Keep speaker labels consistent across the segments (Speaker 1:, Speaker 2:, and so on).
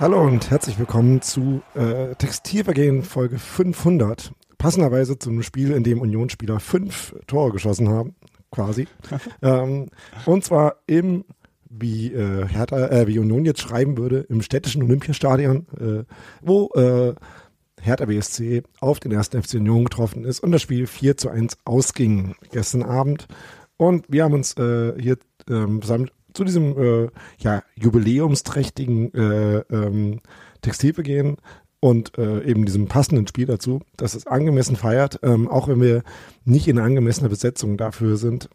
Speaker 1: Hallo und herzlich willkommen zu äh, Textilvergehen Folge 500. Passenderweise zu einem Spiel, in dem Unionsspieler fünf Tore geschossen haben, quasi. ähm, und zwar im, wie äh, Hertha, äh, wie Union jetzt schreiben würde, im städtischen Olympiastadion, äh, wo äh, Hertha BSC auf den ersten FC Union getroffen ist und das Spiel 4 zu 1 ausging gestern Abend. Und wir haben uns äh, hier ähm, zusammen zu diesem äh, ja, jubiläumsträchtigen äh, ähm, Textilbegehen und äh, eben diesem passenden Spiel dazu, dass es angemessen feiert, ähm, auch wenn wir nicht in angemessener Besetzung dafür sind.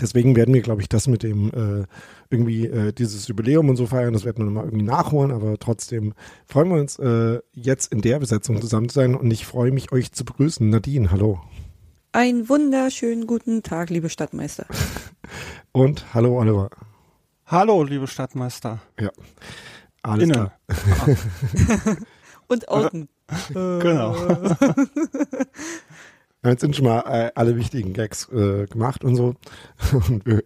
Speaker 1: Deswegen werden wir, glaube ich, das mit dem äh, irgendwie äh, dieses Jubiläum und so feiern, das werden wir nochmal irgendwie nachholen, aber trotzdem freuen wir uns äh, jetzt in der Besetzung zusammen zu sein und ich freue mich, euch zu begrüßen. Nadine, hallo.
Speaker 2: Einen wunderschönen guten Tag, liebe Stadtmeister.
Speaker 1: Und hallo Oliver.
Speaker 3: Hallo, liebe Stadtmeister.
Speaker 1: Ja. Alles
Speaker 3: Innen.
Speaker 1: klar.
Speaker 2: Und außen.
Speaker 3: Genau.
Speaker 1: Jetzt sind schon mal äh, alle wichtigen Gags äh, gemacht und so. Und wir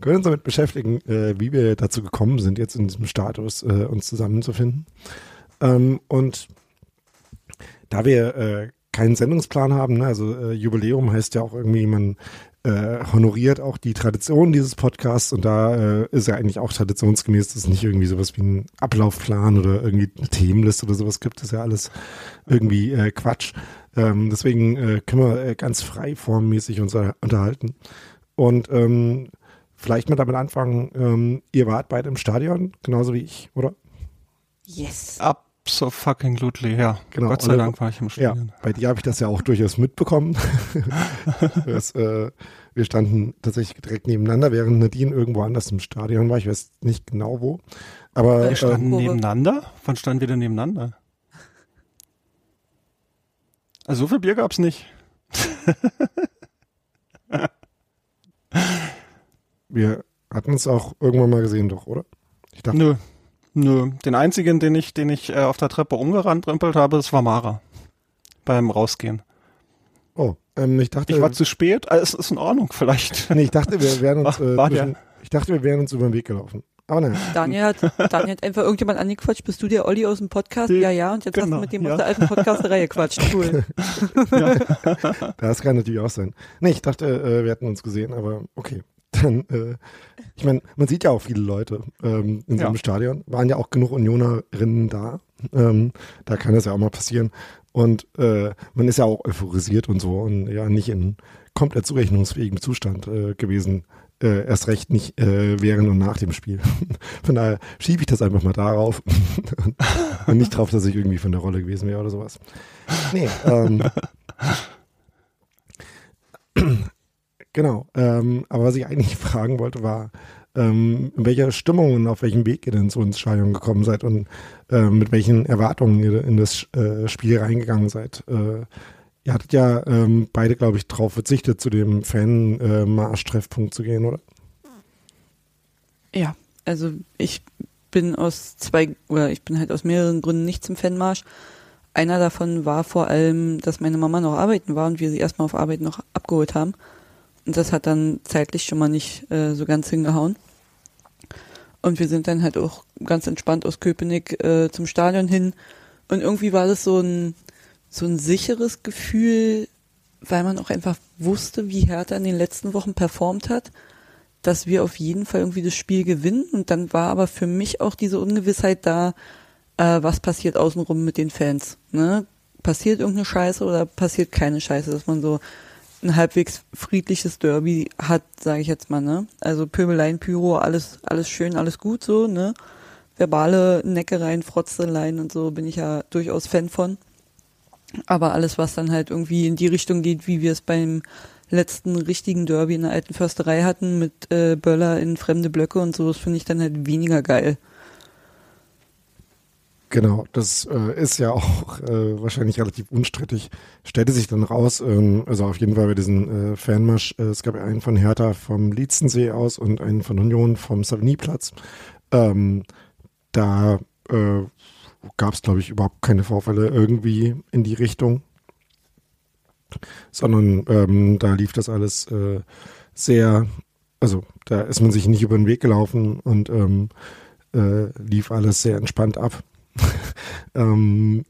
Speaker 1: können uns damit beschäftigen, äh, wie wir dazu gekommen sind, jetzt in diesem Status äh, uns zusammenzufinden. Ähm, und da wir äh, keinen Sendungsplan haben, ne, also äh, Jubiläum heißt ja auch irgendwie, man äh, honoriert auch die Tradition dieses Podcasts und da äh, ist ja eigentlich auch traditionsgemäß, dass es nicht irgendwie sowas wie ein Ablaufplan oder irgendwie eine Themenliste oder sowas gibt. Das ist ja alles irgendwie äh, Quatsch. Ähm, deswegen äh, können wir äh, ganz freiformmäßig uns äh, unterhalten. Und ähm, vielleicht mal damit anfangen, ähm, ihr wart beide im Stadion, genauso wie ich, oder?
Speaker 2: Yes.
Speaker 3: Absolutely, ja.
Speaker 1: Genau,
Speaker 3: Gott sei Dank war ich im
Speaker 1: Ja,
Speaker 3: Stadion.
Speaker 1: bei dir habe ich das ja auch durchaus mitbekommen. das, äh, wir standen tatsächlich direkt nebeneinander, während Nadine irgendwo anders im Stadion war. Ich weiß nicht genau wo. Aber
Speaker 3: Wir standen
Speaker 2: Kurve.
Speaker 3: nebeneinander? Wann standen wir denn nebeneinander? Also so viel Bier gab's nicht.
Speaker 1: wir hatten uns auch irgendwann mal gesehen, doch, oder? Ich dachte,
Speaker 3: Nö. Nö. Den einzigen, den ich, den ich äh, auf der Treppe umgerannt rümpelt habe, das war Mara. Beim Rausgehen.
Speaker 1: oh, ähm, ich dachte,
Speaker 3: Ich war zu spät, äh, es ist in Ordnung, vielleicht.
Speaker 1: nee, ich dachte, wir wären uns,
Speaker 3: War-
Speaker 1: äh,
Speaker 3: war der-
Speaker 1: zwischen, ich dachte, wir wären uns über den Weg gelaufen. Aber naja,
Speaker 2: Daniel hat, Daniel hat einfach irgendjemand angequatscht. Bist du der Olli aus dem Podcast? Ja, ja. Und jetzt hast
Speaker 3: Genau,
Speaker 2: du mit dem
Speaker 3: ja.
Speaker 2: aus der alten Podcast-Reihe gequatscht. Cool.
Speaker 1: das kann natürlich auch sein. Nee, ich dachte, äh, wir hätten uns gesehen, aber okay. Dann, äh, ich meine, man sieht ja auch viele Leute ähm, in so einem
Speaker 3: Ja.
Speaker 1: Stadion. Waren ja auch genug Unionerinnen da. Ähm, da kann das ja auch mal passieren. Und äh, man ist ja auch euphorisiert und so und ja nicht in komplett zurechnungsfähigem Zustand äh, gewesen. Äh, erst recht nicht äh, während und nach dem Spiel. Von daher schiebe ich das einfach mal darauf und, und nicht drauf, dass ich irgendwie von der Rolle gewesen wäre oder sowas. Nee, ähm, Genau. Ähm, aber was ich eigentlich fragen wollte, war, ähm, in welcher Stimmung und auf welchem Weg ihr denn so ins Stadion gekommen seid und ähm, mit welchen Erwartungen ihr in das äh, Spiel reingegangen seid. Äh, ihr hattet ja ähm, beide, glaube ich, darauf verzichtet, zu dem Fan-Marsch-Treffpunkt zu gehen, oder?
Speaker 2: Ja, also ich bin aus zwei, oder ich bin halt aus mehreren Gründen nicht zum Fanmarsch. Einer davon war vor allem, dass meine Mama noch arbeiten war und wir sie erstmal auf Arbeit noch abgeholt haben. Und das hat dann zeitlich schon mal nicht äh, so ganz hingehauen. Und wir sind dann halt auch ganz entspannt aus Köpenick äh, zum Stadion hin. Und irgendwie war das so ein, so ein sicheres Gefühl, weil man auch einfach wusste, wie Hertha in den letzten Wochen performt hat, dass wir auf jeden Fall irgendwie das Spiel gewinnen. Und dann war aber für mich auch diese Ungewissheit da, äh, was passiert außenrum mit den Fans. Ne? Passiert irgendeine Scheiße oder passiert keine Scheiße, dass man so ein halbwegs friedliches Derby hat, sage ich jetzt mal, ne? Also Pöbeleien, Pyro, alles, alles schön, alles gut so, ne? Verbale Neckereien, Frotzeleien und so bin ich ja durchaus Fan von. Aber alles, was dann halt irgendwie in die Richtung geht, wie wir es beim letzten richtigen Derby in der alten Försterei hatten, mit äh, Böller in fremde Blöcke und so, das finde ich dann halt weniger geil.
Speaker 1: Genau, das äh, ist ja auch äh, wahrscheinlich relativ unstrittig. Stellte sich dann raus, ähm, also auf jeden Fall bei diesem äh, Fanmarsch, äh, es gab ja einen von Hertha vom Lietzensee aus und einen von Union vom Savignyplatz. Ähm, da äh, gab es, glaube ich, überhaupt keine Vorfälle irgendwie in die Richtung, sondern ähm, da lief das alles äh, sehr, also da ist man sich nicht über den Weg gelaufen und ähm, äh, lief alles sehr entspannt ab. ähm,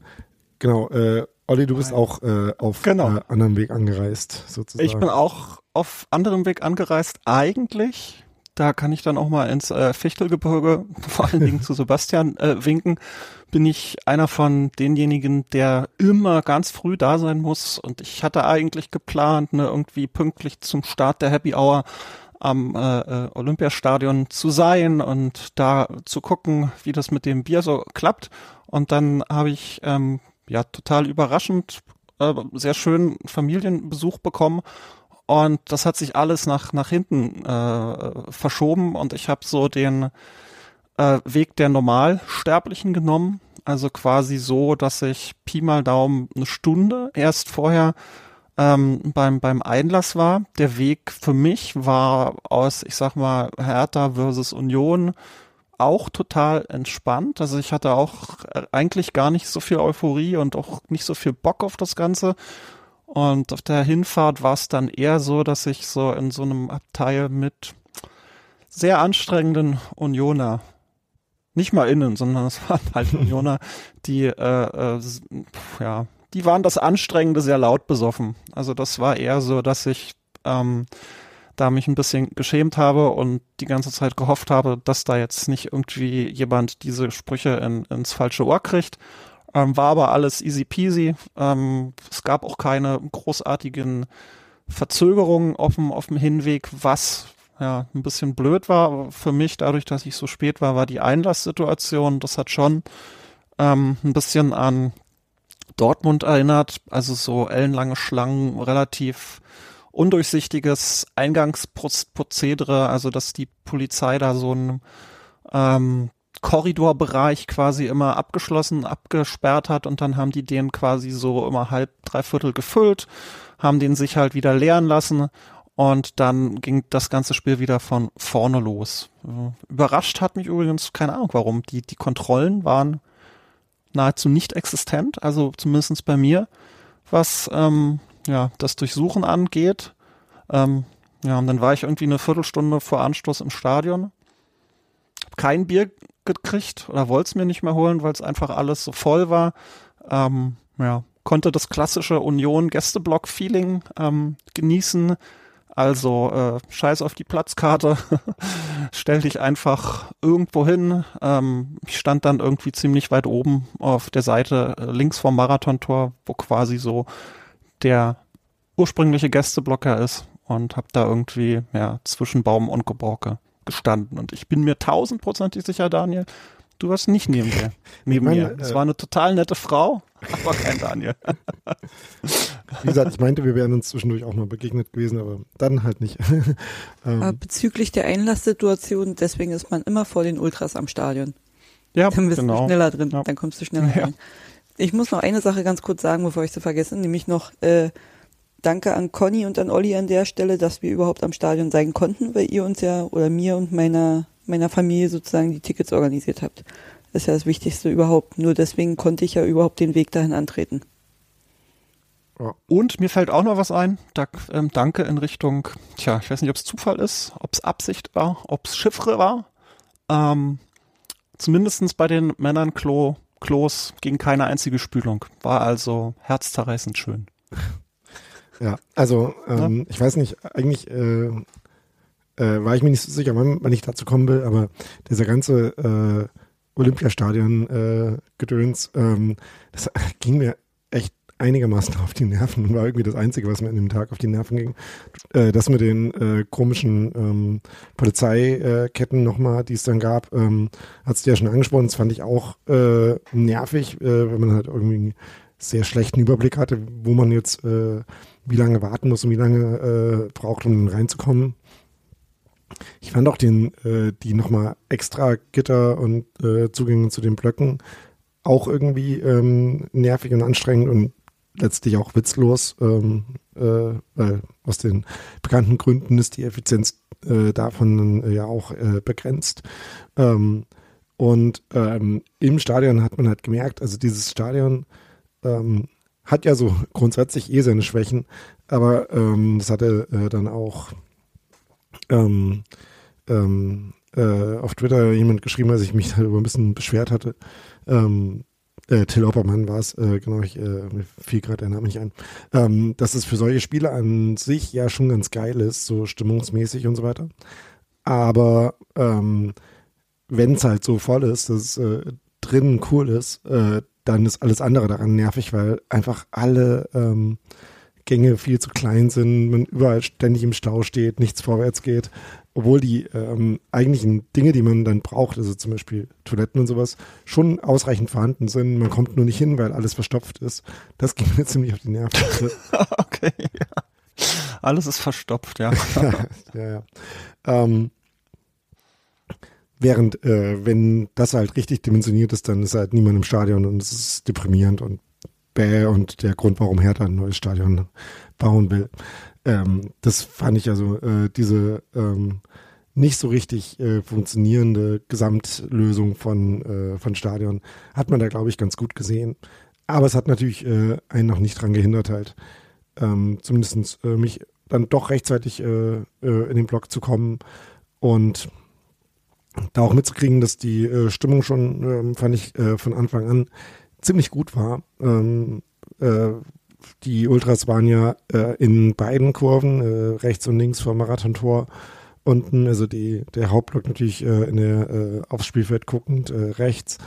Speaker 1: genau, äh, Olli, du bist auch äh, auf
Speaker 3: Genau.
Speaker 1: äh, anderem Weg angereist, sozusagen.
Speaker 3: Ich bin auch auf anderem Weg angereist, eigentlich. Da kann ich dann auch mal ins äh, Fichtelgebirge, vor allen Dingen zu Sebastian, äh, winken. Bin ich einer von denjenigen, der immer ganz früh da sein muss. Und ich hatte eigentlich geplant, ne, irgendwie pünktlich zum Start der Happy Hour am äh, äh, Olympiastadion zu sein und da zu gucken, wie das mit dem Bier so klappt. Und dann habe ich ähm, ja total überraschend äh, sehr schön Familienbesuch bekommen. Und das hat sich alles nach nach hinten äh, verschoben. Und ich habe so den äh, Weg der Normalsterblichen genommen, also quasi so, dass ich Pi mal Daumen eine Stunde erst vorher ähm, beim beim Einlass war. Der Weg für mich war aus, ich sag mal Hertha versus Union auch total entspannt. Also ich hatte auch äh, eigentlich gar nicht so viel Euphorie und auch nicht so viel Bock auf das Ganze. Und auf der Hinfahrt war es dann eher so, dass ich so in so einem Abteil mit sehr anstrengenden Unioner, nicht mal innen, sondern es waren halt Unioner, die, äh, äh, ja, die waren das Anstrengende sehr laut besoffen. Also das war eher so, dass ich ähm, da mich ein bisschen geschämt habe und die ganze Zeit gehofft habe, dass da jetzt nicht irgendwie jemand diese Sprüche in, ins falsche Ohr kriegt. Ähm, war aber alles easy peasy. Ähm, es gab auch keine großartigen Verzögerungen auf dem, auf dem Hinweg, was ja ein bisschen blöd war für mich, dadurch, dass ich so spät war, war die Einlasssituation. Das hat schon ähm, ein bisschen an Dortmund erinnert, also so ellenlange Schlangen, relativ undurchsichtiges Eingangsprozedere, also dass die Polizei da so einen ähm, Korridorbereich quasi immer abgeschlossen, abgesperrt hat und dann haben die den quasi so immer halb, dreiviertel gefüllt, haben den sich halt wieder leeren lassen und dann ging das ganze Spiel wieder von vorne los. Äh, Überrascht hat mich übrigens, keine Ahnung warum, die, die Kontrollen waren nahezu nicht existent, also zumindest bei mir, was ähm, ja das Durchsuchen angeht. Ähm, ja, und dann war ich irgendwie eine Viertelstunde vor Anstoß im Stadion. Hab kein Bier gekriegt oder wollte es mir nicht mehr holen, weil es einfach alles so voll war. Ähm, ja, konnte das klassische Union-Gästeblock-Feeling ähm, genießen. Also äh, scheiß auf die Platzkarte, stell dich einfach irgendwo hin. Ähm, ich stand dann irgendwie ziemlich weit oben auf der Seite äh, links vom Marathontor, wo quasi so der ursprüngliche Gästeblocker ist und habe da irgendwie ja zwischen Baum und Geborke gestanden. Und ich bin mir tausendprozentig sicher, Daniel, du warst nicht neben mir. Neben
Speaker 1: meine,
Speaker 3: mir. Es
Speaker 1: äh,
Speaker 3: war eine total nette Frau, aber kein Daniel.
Speaker 1: Wie gesagt, ich meinte, wir wären uns zwischendurch auch mal begegnet gewesen, aber dann halt nicht.
Speaker 2: Aber
Speaker 1: ähm,
Speaker 2: bezüglich der Einlasssituation, deswegen ist man immer vor den Ultras am Stadion.
Speaker 3: Ja,
Speaker 2: Dann bist
Speaker 3: genau.
Speaker 2: du schneller drin,
Speaker 3: Ja.
Speaker 2: dann kommst du schneller
Speaker 3: Ja.
Speaker 2: rein. Ich muss noch eine Sache ganz kurz sagen, bevor ich sie vergesse, nämlich noch äh, Danke an Conny und an Olli an der Stelle, dass wir überhaupt am Stadion sein konnten, weil ihr uns ja oder mir und meiner meiner Familie sozusagen die Tickets organisiert habt. Das ist ja das Wichtigste überhaupt. Nur deswegen konnte ich ja überhaupt den Weg dahin antreten.
Speaker 3: Und mir fällt auch noch was ein. Da, ähm, danke in Richtung, tja, ich weiß nicht, ob es Zufall ist, ob es Absicht war, ob es Chiffre war. Ähm, zumindestens bei den Männern Klo, Klos ging keine einzige Spülung. War also herzzerreißend schön.
Speaker 1: ja, also ähm, ich weiß nicht, eigentlich äh, äh, war ich mir nicht so sicher, wann, wann ich dazu kommen will, aber dieser ganze äh, Olympiastadion-Gedöns, ähm, das ging mir echt einigermaßen auf die Nerven und war irgendwie das Einzige, was mir an dem Tag auf die Nerven ging. Äh, das mit den äh, komischen ähm, Polizeiketten nochmal, die es dann gab, ähm, hat es ja schon angesprochen, das fand ich auch äh, nervig, äh, wenn man halt irgendwie einen sehr schlechten Überblick hatte, wo man jetzt äh, wie lange warten muss und wie lange äh, braucht, um reinzukommen. Ich fand auch den, äh, die nochmal extra Gitter und äh, Zugänge zu den Blöcken auch irgendwie ähm, nervig und anstrengend und letztlich auch witzlos, ähm, äh, weil aus den bekannten Gründen ist die Effizienz äh, davon äh, ja auch äh, begrenzt. Ähm, und ähm, im Stadion hat man halt gemerkt, also dieses Stadion ähm, hat ja so grundsätzlich eh seine Schwächen, aber ähm, das hatte äh, dann auch ähm, ähm, äh, auf Twitter jemand geschrieben, als ich mich darüber ein bisschen beschwert hatte. Ähm, äh, Till Oppermann war es, äh, genau, ich, äh, fiel gerade der Name nicht ein, ähm, dass es für solche Spiele an sich ja schon ganz geil ist, so stimmungsmäßig und so weiter. Aber ähm, wenn es halt so voll ist, dass es äh, drinnen cool ist, äh, dann ist alles andere daran nervig, weil einfach alle ähm, Gänge viel zu klein sind, man überall ständig im Stau steht, nichts vorwärts geht, obwohl die ähm, eigentlichen Dinge, die man dann braucht, also zum Beispiel Toiletten und sowas, schon ausreichend vorhanden sind. Man kommt nur nicht hin, weil alles verstopft ist. Das ging mir ziemlich auf die Nerven.
Speaker 3: okay, ja. Alles ist verstopft, ja.
Speaker 1: ja, ja. Ähm, während, äh, wenn das halt richtig dimensioniert ist, dann ist halt niemand im Stadion und es ist deprimierend und bäh und der Grund, warum Hertha ein neues Stadion bauen will. Ähm, das fand ich also äh, diese ähm, nicht so richtig äh, funktionierende Gesamtlösung von, äh, von Stadion hat man da, glaube ich, ganz gut gesehen. Aber es hat natürlich äh, einen noch nicht dran gehindert, halt ähm, zumindest äh, mich dann doch rechtzeitig äh, in den Block zu kommen und da auch mitzukriegen, dass die Stimmung schon, ähm, fand ich, von Anfang an ziemlich gut war. Ähm, äh, die Ultras waren ja äh, in beiden Kurven, äh, rechts und links vom Marathontor unten, also die, der Hauptblock natürlich äh, in der, äh, aufs Spielfeld guckend, äh, rechts.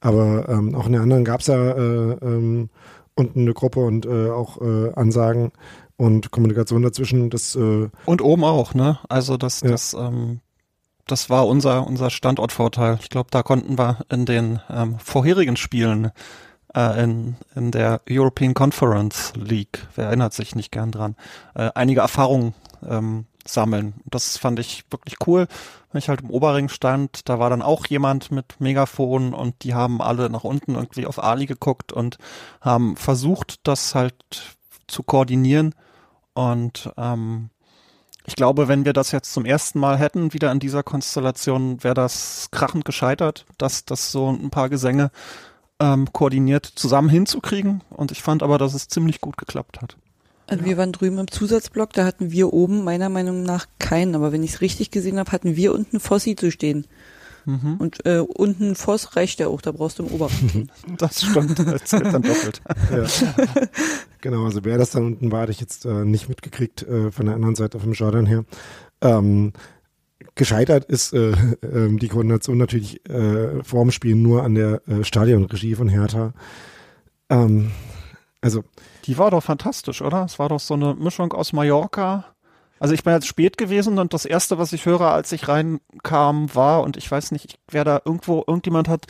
Speaker 1: Aber ähm, auch in der anderen gab es ja äh, ähm, unten eine Gruppe und äh, auch Ansagen und Kommunikation dazwischen. Das,
Speaker 3: und oben auch, ne? Also das, ja. das, ähm, das war unser, unser Standortvorteil. Ich glaube, da konnten wir in den ähm, vorherigen Spielen äh, in, in der European Conference League, wer erinnert sich nicht gern dran, äh, einige Erfahrungen ähm, sammeln. Das fand ich wirklich cool. Wenn ich halt im Oberring stand, da war dann auch jemand mit Megafon und die haben alle nach unten irgendwie auf Ali geguckt und haben versucht, das halt zu koordinieren. Und ähm, ich glaube, wenn wir das jetzt zum ersten Mal hätten, wieder in dieser Konstellation, wäre das krachend gescheitert, dass das so ein paar Gesänge ähm, koordiniert zusammen hinzukriegen. Und ich fand aber, dass es ziemlich gut geklappt hat.
Speaker 2: Also wir waren drüben im Zusatzblock, da hatten wir oben meiner Meinung nach keinen, aber wenn ich es richtig gesehen habe, hatten wir unten Fossi zu stehen. Mhm. Und äh, unten Voss reicht ja auch, da brauchst du im Oberrang.
Speaker 3: das stimmt, das geht dann doppelt.
Speaker 1: ja. Genau, also wer das dann unten war, hatte ich jetzt äh, nicht mitgekriegt äh, von der anderen Seite vom Jordan her. Ähm, gescheitert ist äh, äh, die Koordination natürlich äh, vorm Spiel nur an der äh, Stadionregie von Hertha. Ähm, also
Speaker 3: die war doch fantastisch, oder? Es war doch so eine Mischung aus Mallorca. Also ich bin jetzt spät gewesen und das erste, was ich höre, als ich reinkam, war und ich weiß nicht, wer da irgendwo irgendjemand hat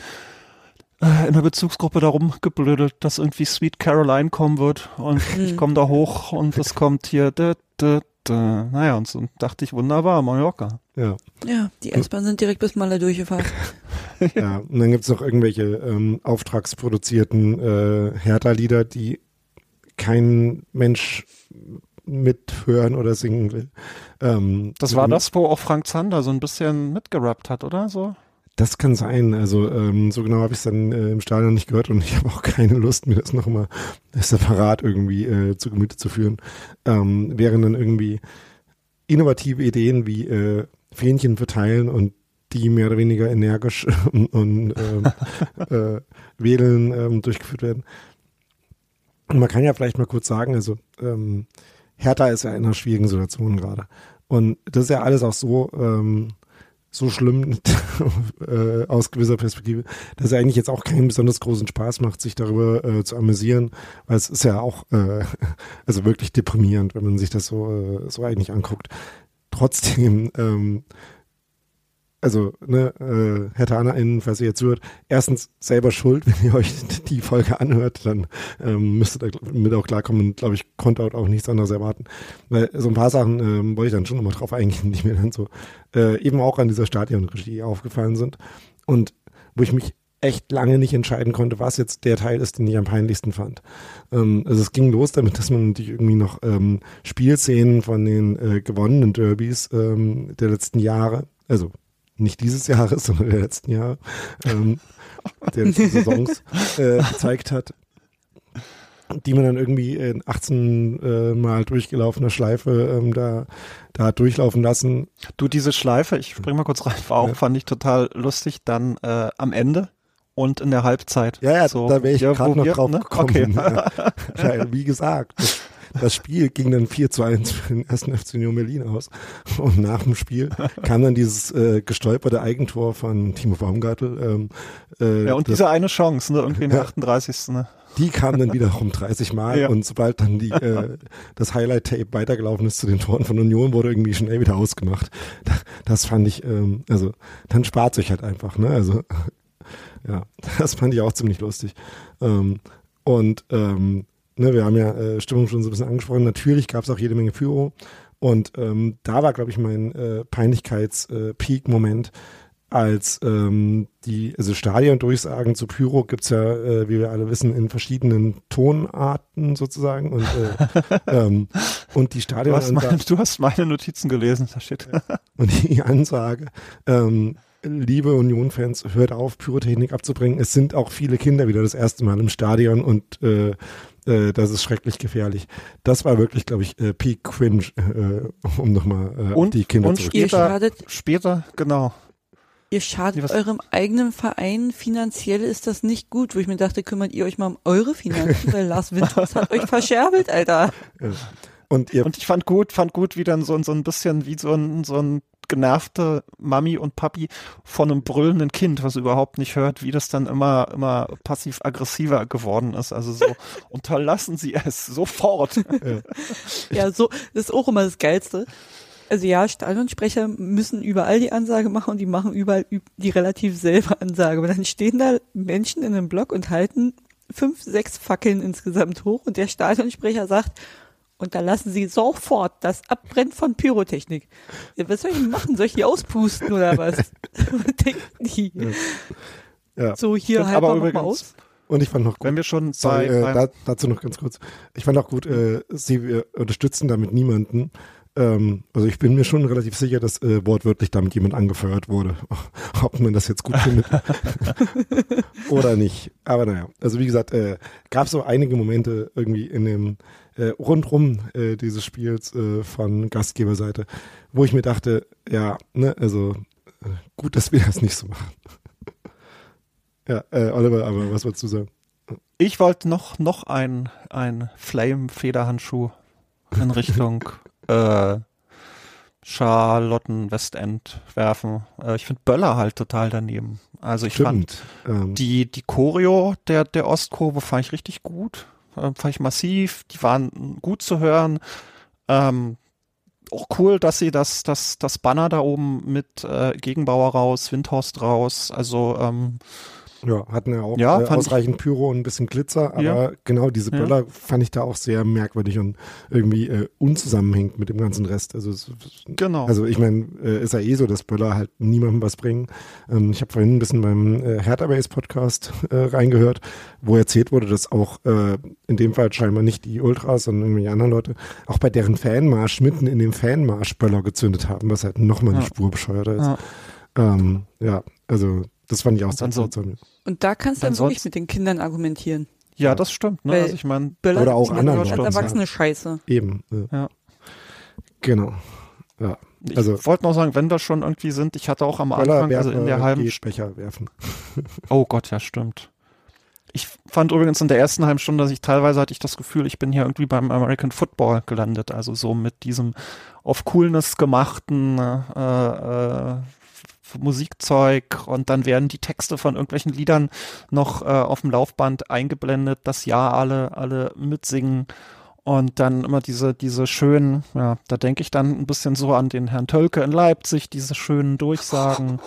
Speaker 3: äh, in der Bezugsgruppe darum geblödelt, dass irgendwie Sweet Caroline kommen wird und ich hm. komme da hoch und es kommt hier da, da, da. naja und so dachte ich wunderbar Mallorca.
Speaker 1: Ja.
Speaker 2: Ja, die S-Bahn sind direkt bis Maler durchgefahren.
Speaker 1: ja, und dann gibt es noch irgendwelche ähm, auftragsproduzierten äh, Hertha-Lieder, die kein Mensch mithören oder singen will.
Speaker 3: Ähm, das war das, wo auch Frank Zander so ein bisschen mitgerappt hat, oder so?
Speaker 1: Das kann sein. Also ähm, so genau habe ich es dann äh, im Stadion nicht gehört und ich habe auch keine Lust, mir das nochmal separat irgendwie äh, zu Gemüte zu führen. Ähm, wären dann irgendwie innovative Ideen wie äh, Fähnchen verteilen und die mehr oder weniger energisch und ähm, äh, wählen ähm, durchgeführt werden. Und man kann ja vielleicht mal kurz sagen, also ähm, Hertha ist ja in einer schwierigen Situation gerade. Und das ist ja alles auch so, ähm, so schlimm äh, aus gewisser Perspektive, dass es eigentlich jetzt auch keinen besonders großen Spaß macht, sich darüber äh, zu amüsieren, weil es ist ja auch äh, also wirklich deprimierend, wenn man sich das so, äh, so eigentlich anguckt trotzdem, ähm, also, ne, äh, Herr TanerInnen, falls ihr jetzt hört, erstens selber schuld, wenn ihr euch die Folge anhört, dann ähm, müsstet ihr mit auch klarkommen glaube ich, konnte auch nichts anderes erwarten. Weil so ein paar Sachen ähm, wollte ich dann schon nochmal drauf eingehen, die mir dann so äh, eben auch an dieser Stadionregie aufgefallen sind. Und wo ich mich echt lange nicht entscheiden konnte, was jetzt der Teil ist, den ich am peinlichsten fand. Ähm, also es ging los damit, dass man natürlich irgendwie noch ähm, Spielszenen von den äh, gewonnenen Derbys ähm, der letzten Jahre, also nicht dieses Jahres, sondern der letzten Jahre, ähm, der letzten Saisons äh, gezeigt hat. die man dann irgendwie in 18 äh, Mal durchgelaufener Schleife ähm, da, da hat durchlaufen lassen.
Speaker 3: Du, diese Schleife, ich spring mal kurz rein, war auch,
Speaker 1: Ja.
Speaker 3: fand ich total lustig, dann äh, am Ende und in der Halbzeit.
Speaker 1: Ja, ja,
Speaker 3: So,
Speaker 1: da wäre ich
Speaker 3: ja,
Speaker 1: gerade noch
Speaker 3: wir-
Speaker 1: drauf
Speaker 3: ne?
Speaker 1: gekommen.
Speaker 3: Okay.
Speaker 1: Ja. Weil, wie gesagt, das, das Spiel ging dann 4 zu 1 für den ersten FC Union Berlin aus. Und nach dem Spiel kam dann dieses äh, gestolperte Eigentor von Timo Baumgartel. Ähm, äh,
Speaker 3: Ja, und
Speaker 1: das,
Speaker 3: diese eine Chance, ne, irgendwie in der
Speaker 1: Ja.
Speaker 3: 38. Ne?
Speaker 1: die kam dann wiederum 30 Mal
Speaker 3: Ja.
Speaker 1: und sobald dann die, äh, das Highlight-Tape weitergelaufen ist zu den Toren von Union, wurde irgendwie schnell wieder ausgemacht. Da- Das fand ich, ähm, also dann spart sich halt einfach, ne? Also ja, das fand ich auch ziemlich lustig. Ähm, und ähm, ne, wir haben ja äh, Stimmung schon so ein bisschen angesprochen. Natürlich gab es auch jede Menge Pyro. Und ähm, da war, glaube ich, mein äh, Peinlichkeits-Peak-Moment, als ähm, die, also Stadiondurchsagen zu Pyro gibt's ja, äh, wie wir alle wissen, in verschiedenen Tonarten sozusagen. Und, äh, ähm, und die
Speaker 3: Du,
Speaker 1: Stadion
Speaker 3: hast meine, du hast meine Notizen gelesen, da steht.
Speaker 1: und die Ansage, ähm, liebe Union-Fans, hört auf, Pyrotechnik abzubringen. Es sind auch viele Kinder wieder das erste Mal im Stadion und äh, äh, das ist schrecklich gefährlich. Das war wirklich, glaube ich, äh, Peak Cringe, äh, um nochmal äh,
Speaker 3: Und-
Speaker 1: die Kinder
Speaker 3: und.
Speaker 2: Ihr
Speaker 3: Später-
Speaker 2: schadet,
Speaker 3: Später, genau.
Speaker 2: ihr schadet
Speaker 3: Nee, was-
Speaker 2: eurem eigenen Verein. Finanziell ist das nicht gut, wo ich mir dachte, kümmert ihr euch mal um eure Finanzen, weil Lars Winters hat euch verscherbelt, Alter.
Speaker 1: Und ihr
Speaker 3: Und ich fand gut, fand gut, wie dann so, ein- so ein bisschen wie so ein, so ein genervte Mami und Papi von einem brüllenden Kind, was überhaupt nicht hört, wie das dann immer, immer passiv-aggressiver geworden ist. Also so, unterlassen Sie es sofort.
Speaker 2: Ja, so, das ist auch immer das Geilste. Also ja, Stadionsprecher müssen überall die Ansage machen und die machen überall üb- die relativ selbe Ansage. Aber dann stehen da Menschen in einem Block und halten fünf, sechs Fackeln insgesamt hoch und der Stadionsprecher sagt, unterlassen Sie sofort das Abbrennen von Pyrotechnik. Ja, was soll ich denn machen? Soll ich die auspusten oder was? Denken die.
Speaker 1: Ja.
Speaker 2: So, hier halten
Speaker 3: aber
Speaker 2: wir noch mal
Speaker 3: übrigens-
Speaker 2: aus.
Speaker 1: Und ich fand noch gut,
Speaker 3: Wenn wir schon bei,
Speaker 1: äh, da, dazu noch ganz kurz. Ich fand auch gut, äh, sie unterstützen damit niemanden. Ähm, also ich bin mir schon relativ sicher, dass äh, wortwörtlich damit jemand angefeuert wurde. Ob man das jetzt gut findet oder nicht. Aber naja, also wie gesagt, äh, gab so einige Momente irgendwie in dem äh, rundrum äh, dieses Spiels äh, von Gastgeberseite, wo ich mir dachte, ja, ne, also äh, gut, dass wir das nicht so machen. ja, äh, Oliver, aber was wolltest du sagen?
Speaker 3: Ich wollte noch, noch ein, ein Flame-Federhandschuh in Richtung äh, Charlotten Westend werfen. Ich finde Böller halt total daneben. Also ich fand
Speaker 1: Stimmt. Ähm,
Speaker 3: die, die Choreo der, der Ostkurve fand ich richtig gut. Äh, fand ich massiv. Die waren gut zu hören. Ähm, auch cool, dass sie das, das, das Banner da oben mit äh, Gegenbauer raus, Windhorst raus, also ähm,
Speaker 1: Ja, hatten ja auch
Speaker 3: Ja,
Speaker 1: äh, ausreichend Pyro und ein bisschen Glitzer, aber
Speaker 3: Ja.
Speaker 1: genau diese
Speaker 3: Ja.
Speaker 1: Böller fand ich da auch sehr merkwürdig und irgendwie äh, unzusammenhängend mit dem ganzen Rest. Also, es,
Speaker 3: genau.
Speaker 1: also ich meine, äh, ist ja eh so, dass Böller halt niemandem was bringen. Ähm, ich habe vorhin ein bisschen beim äh, Hertha Base Podcast äh, reingehört, wo erzählt wurde, dass auch äh, in dem Fall scheinbar nicht die Ultras, sondern irgendwelche anderen Leute auch bei deren Fanmarsch mitten in dem Fanmarsch Böller gezündet haben, was halt nochmal eine
Speaker 3: Ja.
Speaker 1: Spur bescheuerter ist.
Speaker 3: Ja.
Speaker 1: Ähm, ja, also das fand ich auch
Speaker 3: Und dann
Speaker 1: sehr
Speaker 3: so-.
Speaker 2: Und da kannst du dann
Speaker 3: Ansonsten-
Speaker 2: wirklich mit den Kindern argumentieren.
Speaker 3: Ja, das stimmt. Ne? Also ich meine,
Speaker 2: Böller
Speaker 1: Oder auch anderen
Speaker 2: als
Speaker 1: Leuten,
Speaker 2: Erwachsene Scheiße.
Speaker 1: Eben. Ja.
Speaker 3: Ja.
Speaker 1: Genau. Ja.
Speaker 3: ich
Speaker 1: Also-
Speaker 3: wollte noch sagen, wenn wir schon irgendwie sind, ich hatte auch am Anfang, also in der halben
Speaker 1: Becher werfen.
Speaker 3: Oh Gott, ja, stimmt. Ich fand übrigens in der ersten halben Stunde, dass ich teilweise hatte ich das Gefühl, ich bin hier irgendwie beim American Football gelandet, also so mit diesem auf Coolness gemachten äh, äh, Musikzeug und dann werden die Texte von irgendwelchen Liedern noch äh, auf dem Laufband eingeblendet, dass ja alle alle mitsingen und dann immer diese diese schönen, ja, da denke ich dann ein bisschen so an den Herrn Tölke in Leipzig, diese schönen Durchsagen.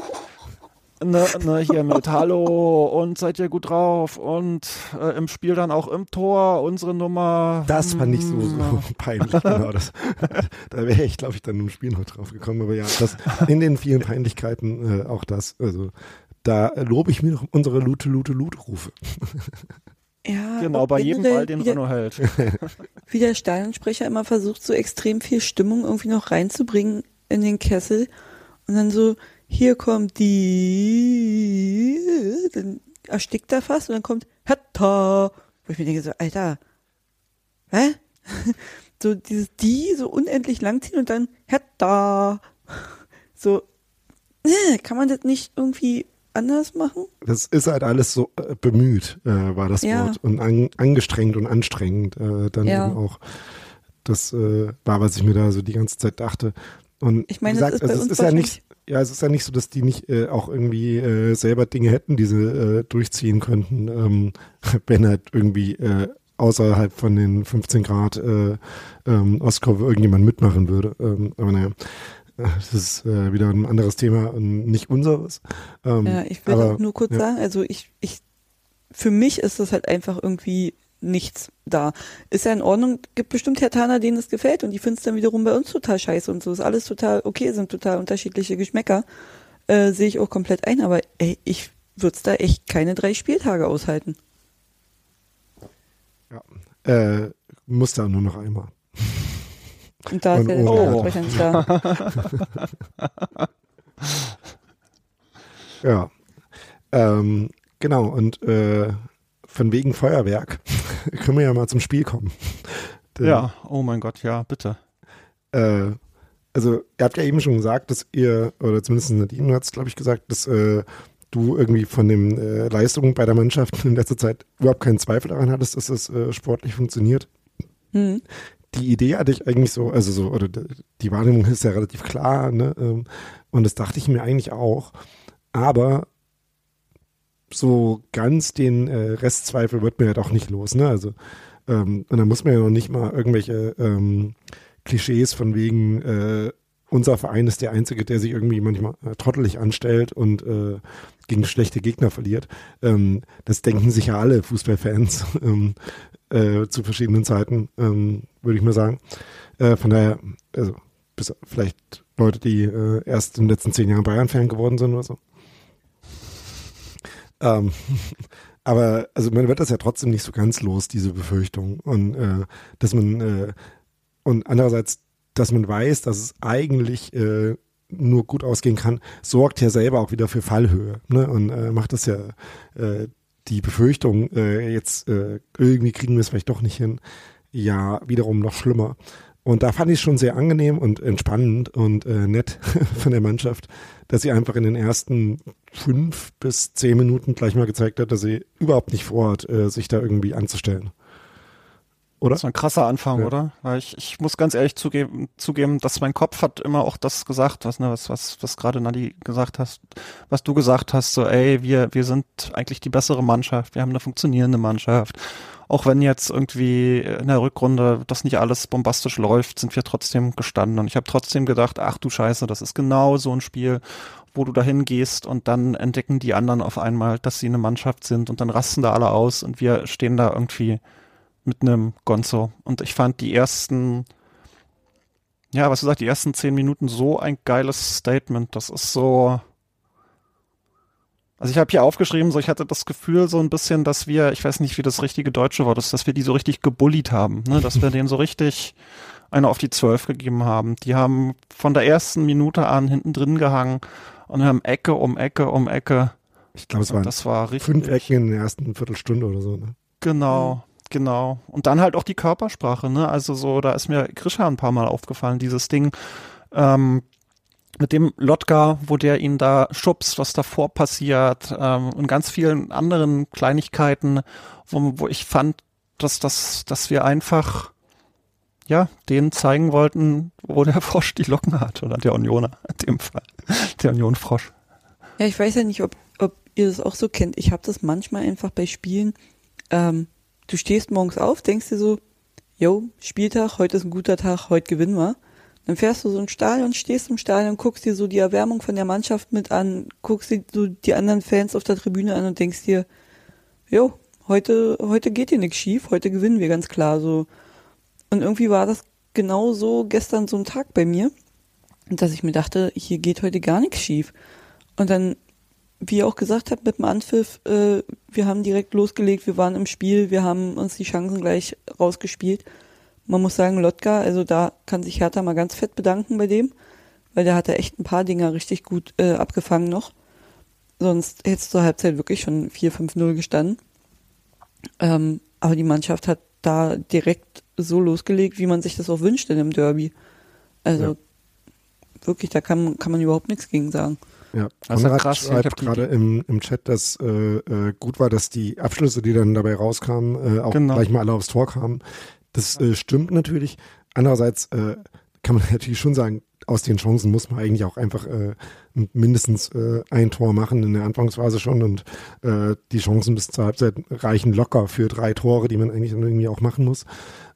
Speaker 3: Ne, ne, hier mit Hallo und seid ihr gut drauf und äh, im Spiel dann auch im Tor unsere Nummer.
Speaker 1: Das fand ich so, so
Speaker 3: Hm,
Speaker 1: peinlich. Genau, das, da wäre ich, glaube ich, dann im Spiel noch drauf gekommen. Aber ja, das, in den vielen Peinlichkeiten äh, auch das. Also da lobe ich mir noch unsere Lute, Lute, Lute-Rufe.
Speaker 2: Ja,
Speaker 3: Genau, bei jedem Ball, den Renault hält.
Speaker 2: wie der Stadionsprecher immer versucht, so extrem viel Stimmung irgendwie noch reinzubringen in den Kessel und dann so, hier kommt die, dann erstickt er fast und dann kommt Hatta. Wo ich mir denke so, Alter, hä? so dieses die so unendlich langziehen und dann Hertha. So, äh, kann man das nicht irgendwie anders machen?
Speaker 1: Das ist halt alles so äh, bemüht, äh, war das
Speaker 2: Ja.
Speaker 1: Wort. Und an, angestrengt und anstrengend äh, dann
Speaker 2: Ja.
Speaker 1: eben auch. Das äh, war, was ich mir da so die ganze Zeit dachte. Und
Speaker 2: Ich meine,
Speaker 1: wie
Speaker 2: das
Speaker 1: gesagt,
Speaker 2: ist bei
Speaker 1: also es ist ja nicht, ja, es ist ja nicht so, dass die nicht äh, auch irgendwie äh, selber Dinge hätten, die sie äh, durchziehen könnten, ähm, wenn halt irgendwie äh, außerhalb von den 15 Grad äh, ähm, Ostkurve irgendjemand mitmachen würde. Ähm, aber naja, äh, das ist wieder ein anderes Thema und nicht unseres. Ähm,
Speaker 2: Ja, ich will
Speaker 1: aber,
Speaker 2: auch nur kurz
Speaker 1: ja.
Speaker 2: sagen, also ich, ich, für mich ist das halt einfach irgendwie nichts da. Ist ja in Ordnung, gibt bestimmt Hertaner, denen es gefällt und die finden es dann wiederum bei uns total scheiße und so. Ist alles total okay, sind total unterschiedliche Geschmäcker. Äh, Sehe ich auch komplett ein, aber ey, ich würde da echt keine drei Spieltage aushalten.
Speaker 1: Äh, muss da nur noch einmal.
Speaker 2: Und da ist ja der nicht da.
Speaker 1: Ja. Ähm, genau, und äh, von wegen Feuerwerk können wir ja mal zum Spiel kommen. Denn,
Speaker 3: Ja, oh mein Gott, ja, bitte.
Speaker 1: Äh, also, ihr habt ja eben schon gesagt, dass ihr, oder zumindest Nadine hat es, glaube ich, gesagt, dass äh, du irgendwie von den äh, Leistungen bei der Mannschaft in letzter Zeit überhaupt keinen Zweifel daran hattest, dass es äh, sportlich funktioniert.
Speaker 2: Hm.
Speaker 1: die Idee hatte ich eigentlich so, also so, oder die Wahrnehmung ist ja relativ klar, ne? ähm, Und das dachte ich mir eigentlich auch. Aber so ganz den äh, Restzweifel wird mir halt auch nicht los, ne? Also, ähm, und da muss man ja noch nicht mal irgendwelche ähm, Klischees von wegen, äh, unser Verein ist der einzige, der sich irgendwie manchmal äh, trottelig anstellt und äh, gegen schlechte Gegner verliert. Ähm, das denken sich ja alle Fußballfans ähm, äh, zu verschiedenen Zeiten, ähm, würde ich mal sagen. Äh, von daher, also bis vielleicht Leute, die äh, erst in den letzten zehn Jahren Bayern-Fan geworden sind oder so. Ähm, aber also man wird das ja trotzdem nicht so ganz los, diese Befürchtung. Und äh, dass man äh, und andererseits, dass man weiß, dass es eigentlich äh, nur gut ausgehen kann, sorgt ja selber auch wieder für Fallhöhe. Ne? Und äh, macht das ja äh, die Befürchtung, äh, jetzt äh, irgendwie kriegen wir es vielleicht doch nicht hin, ja wiederum noch schlimmer. Und da fand ich es schon sehr angenehm und entspannend und äh, nett von der Mannschaft, dass sie einfach in den ersten fünf bis zehn Minuten gleich mal gezeigt hat, dass sie überhaupt nicht vorhat, äh, sich da irgendwie anzustellen. Oder?
Speaker 3: Das war ein krasser Anfang,
Speaker 1: Ja.
Speaker 3: oder? Weil ich, ich muss ganz ehrlich zugeben, zugeben, dass mein Kopf hat immer auch das gesagt, was, ne, was, was, was gerade Nadi gesagt hast, was du gesagt hast, so, ey, wir, wir sind eigentlich die bessere Mannschaft, wir haben eine funktionierende Mannschaft. Auch wenn jetzt irgendwie in der Rückrunde das nicht alles bombastisch läuft, sind wir trotzdem gestanden. Und ich habe trotzdem gedacht, ach du Scheiße, das ist genau so ein Spiel, wo du dahin gehst und dann entdecken die anderen auf einmal, dass sie eine Mannschaft sind und dann rasten da alle aus und wir stehen da irgendwie mit einem Gonzo. Und ich fand die ersten, ja, was du sagst, die ersten zehn Minuten so ein geiles Statement. Das ist so. Also ich habe hier aufgeschrieben, so ich hatte das Gefühl so ein bisschen, dass wir, ich weiß nicht, wie das richtige deutsche Wort ist, dass wir die so richtig gebullied haben, ne? dass wir denen so richtig eine auf die Zwölf gegeben haben. Die haben von der ersten Minute an hinten drin gehangen und haben Ecke um Ecke um Ecke.
Speaker 1: Ich glaube, es waren
Speaker 3: das war richtig.
Speaker 1: fünf Ecken in der ersten Viertelstunde oder so. Ne?
Speaker 3: Genau, genau. Und dann halt auch die Körpersprache, ne? Also so, da ist mir Grisha ein paar Mal aufgefallen, dieses Ding ähm, mit dem Lotka, wo der ihn da schubst, was davor passiert ähm, und ganz vielen anderen Kleinigkeiten, wo, wo ich fand, dass, dass, dass wir einfach ja, denen zeigen wollten, wo der Frosch die Locken hat, oder der Unioner in dem Fall. Der Unionfrosch.
Speaker 2: Ja, ich weiß ja nicht, ob, ob ihr das auch so kennt. Ich habe das manchmal einfach bei Spielen. Ähm, du stehst morgens auf, denkst dir so, yo, Spieltag, heute ist ein guter Tag, heute gewinnen wir. Dann fährst du so ins Stadion, stehst im Stadion, guckst dir so die Erwärmung von der Mannschaft mit an, guckst dir so die anderen Fans auf der Tribüne an und denkst dir, jo, heute, heute geht hier nichts schief, heute gewinnen wir ganz klar so. Und irgendwie war das genau so gestern so ein Tag bei mir, dass ich mir dachte, hier geht heute gar nichts schief. Und dann, wie ihr auch gesagt habt, mit dem Anpfiff, äh, wir haben direkt losgelegt, wir waren im Spiel, wir haben uns die Chancen gleich rausgespielt. Man muss sagen, Lotka, also da kann sich Hertha mal ganz fett bedanken bei dem, weil der hat da echt ein paar Dinger richtig gut äh, abgefangen noch. Sonst hättest zur Halbzeit wirklich schon 4-5-0 gestanden. Ähm, aber die Mannschaft hat da direkt so losgelegt, wie man sich das auch wünscht in einem Derby. Also ja. wirklich, da kann, kann man überhaupt nichts gegen sagen.
Speaker 1: Ja, also Konrad krass, schreibt gerade im, im Chat, dass äh, äh, gut war, dass die Abschlüsse, die dann dabei rauskamen, äh, auch genau. gleich mal alle aufs Tor kamen. Das äh, stimmt natürlich. Andererseits äh, kann man natürlich schon sagen, aus den Chancen muss man eigentlich auch einfach äh, mindestens äh, ein Tor machen in der Anfangsphase schon und äh, die Chancen bis zur Halbzeit reichen locker für drei Tore, die man eigentlich dann irgendwie auch machen muss.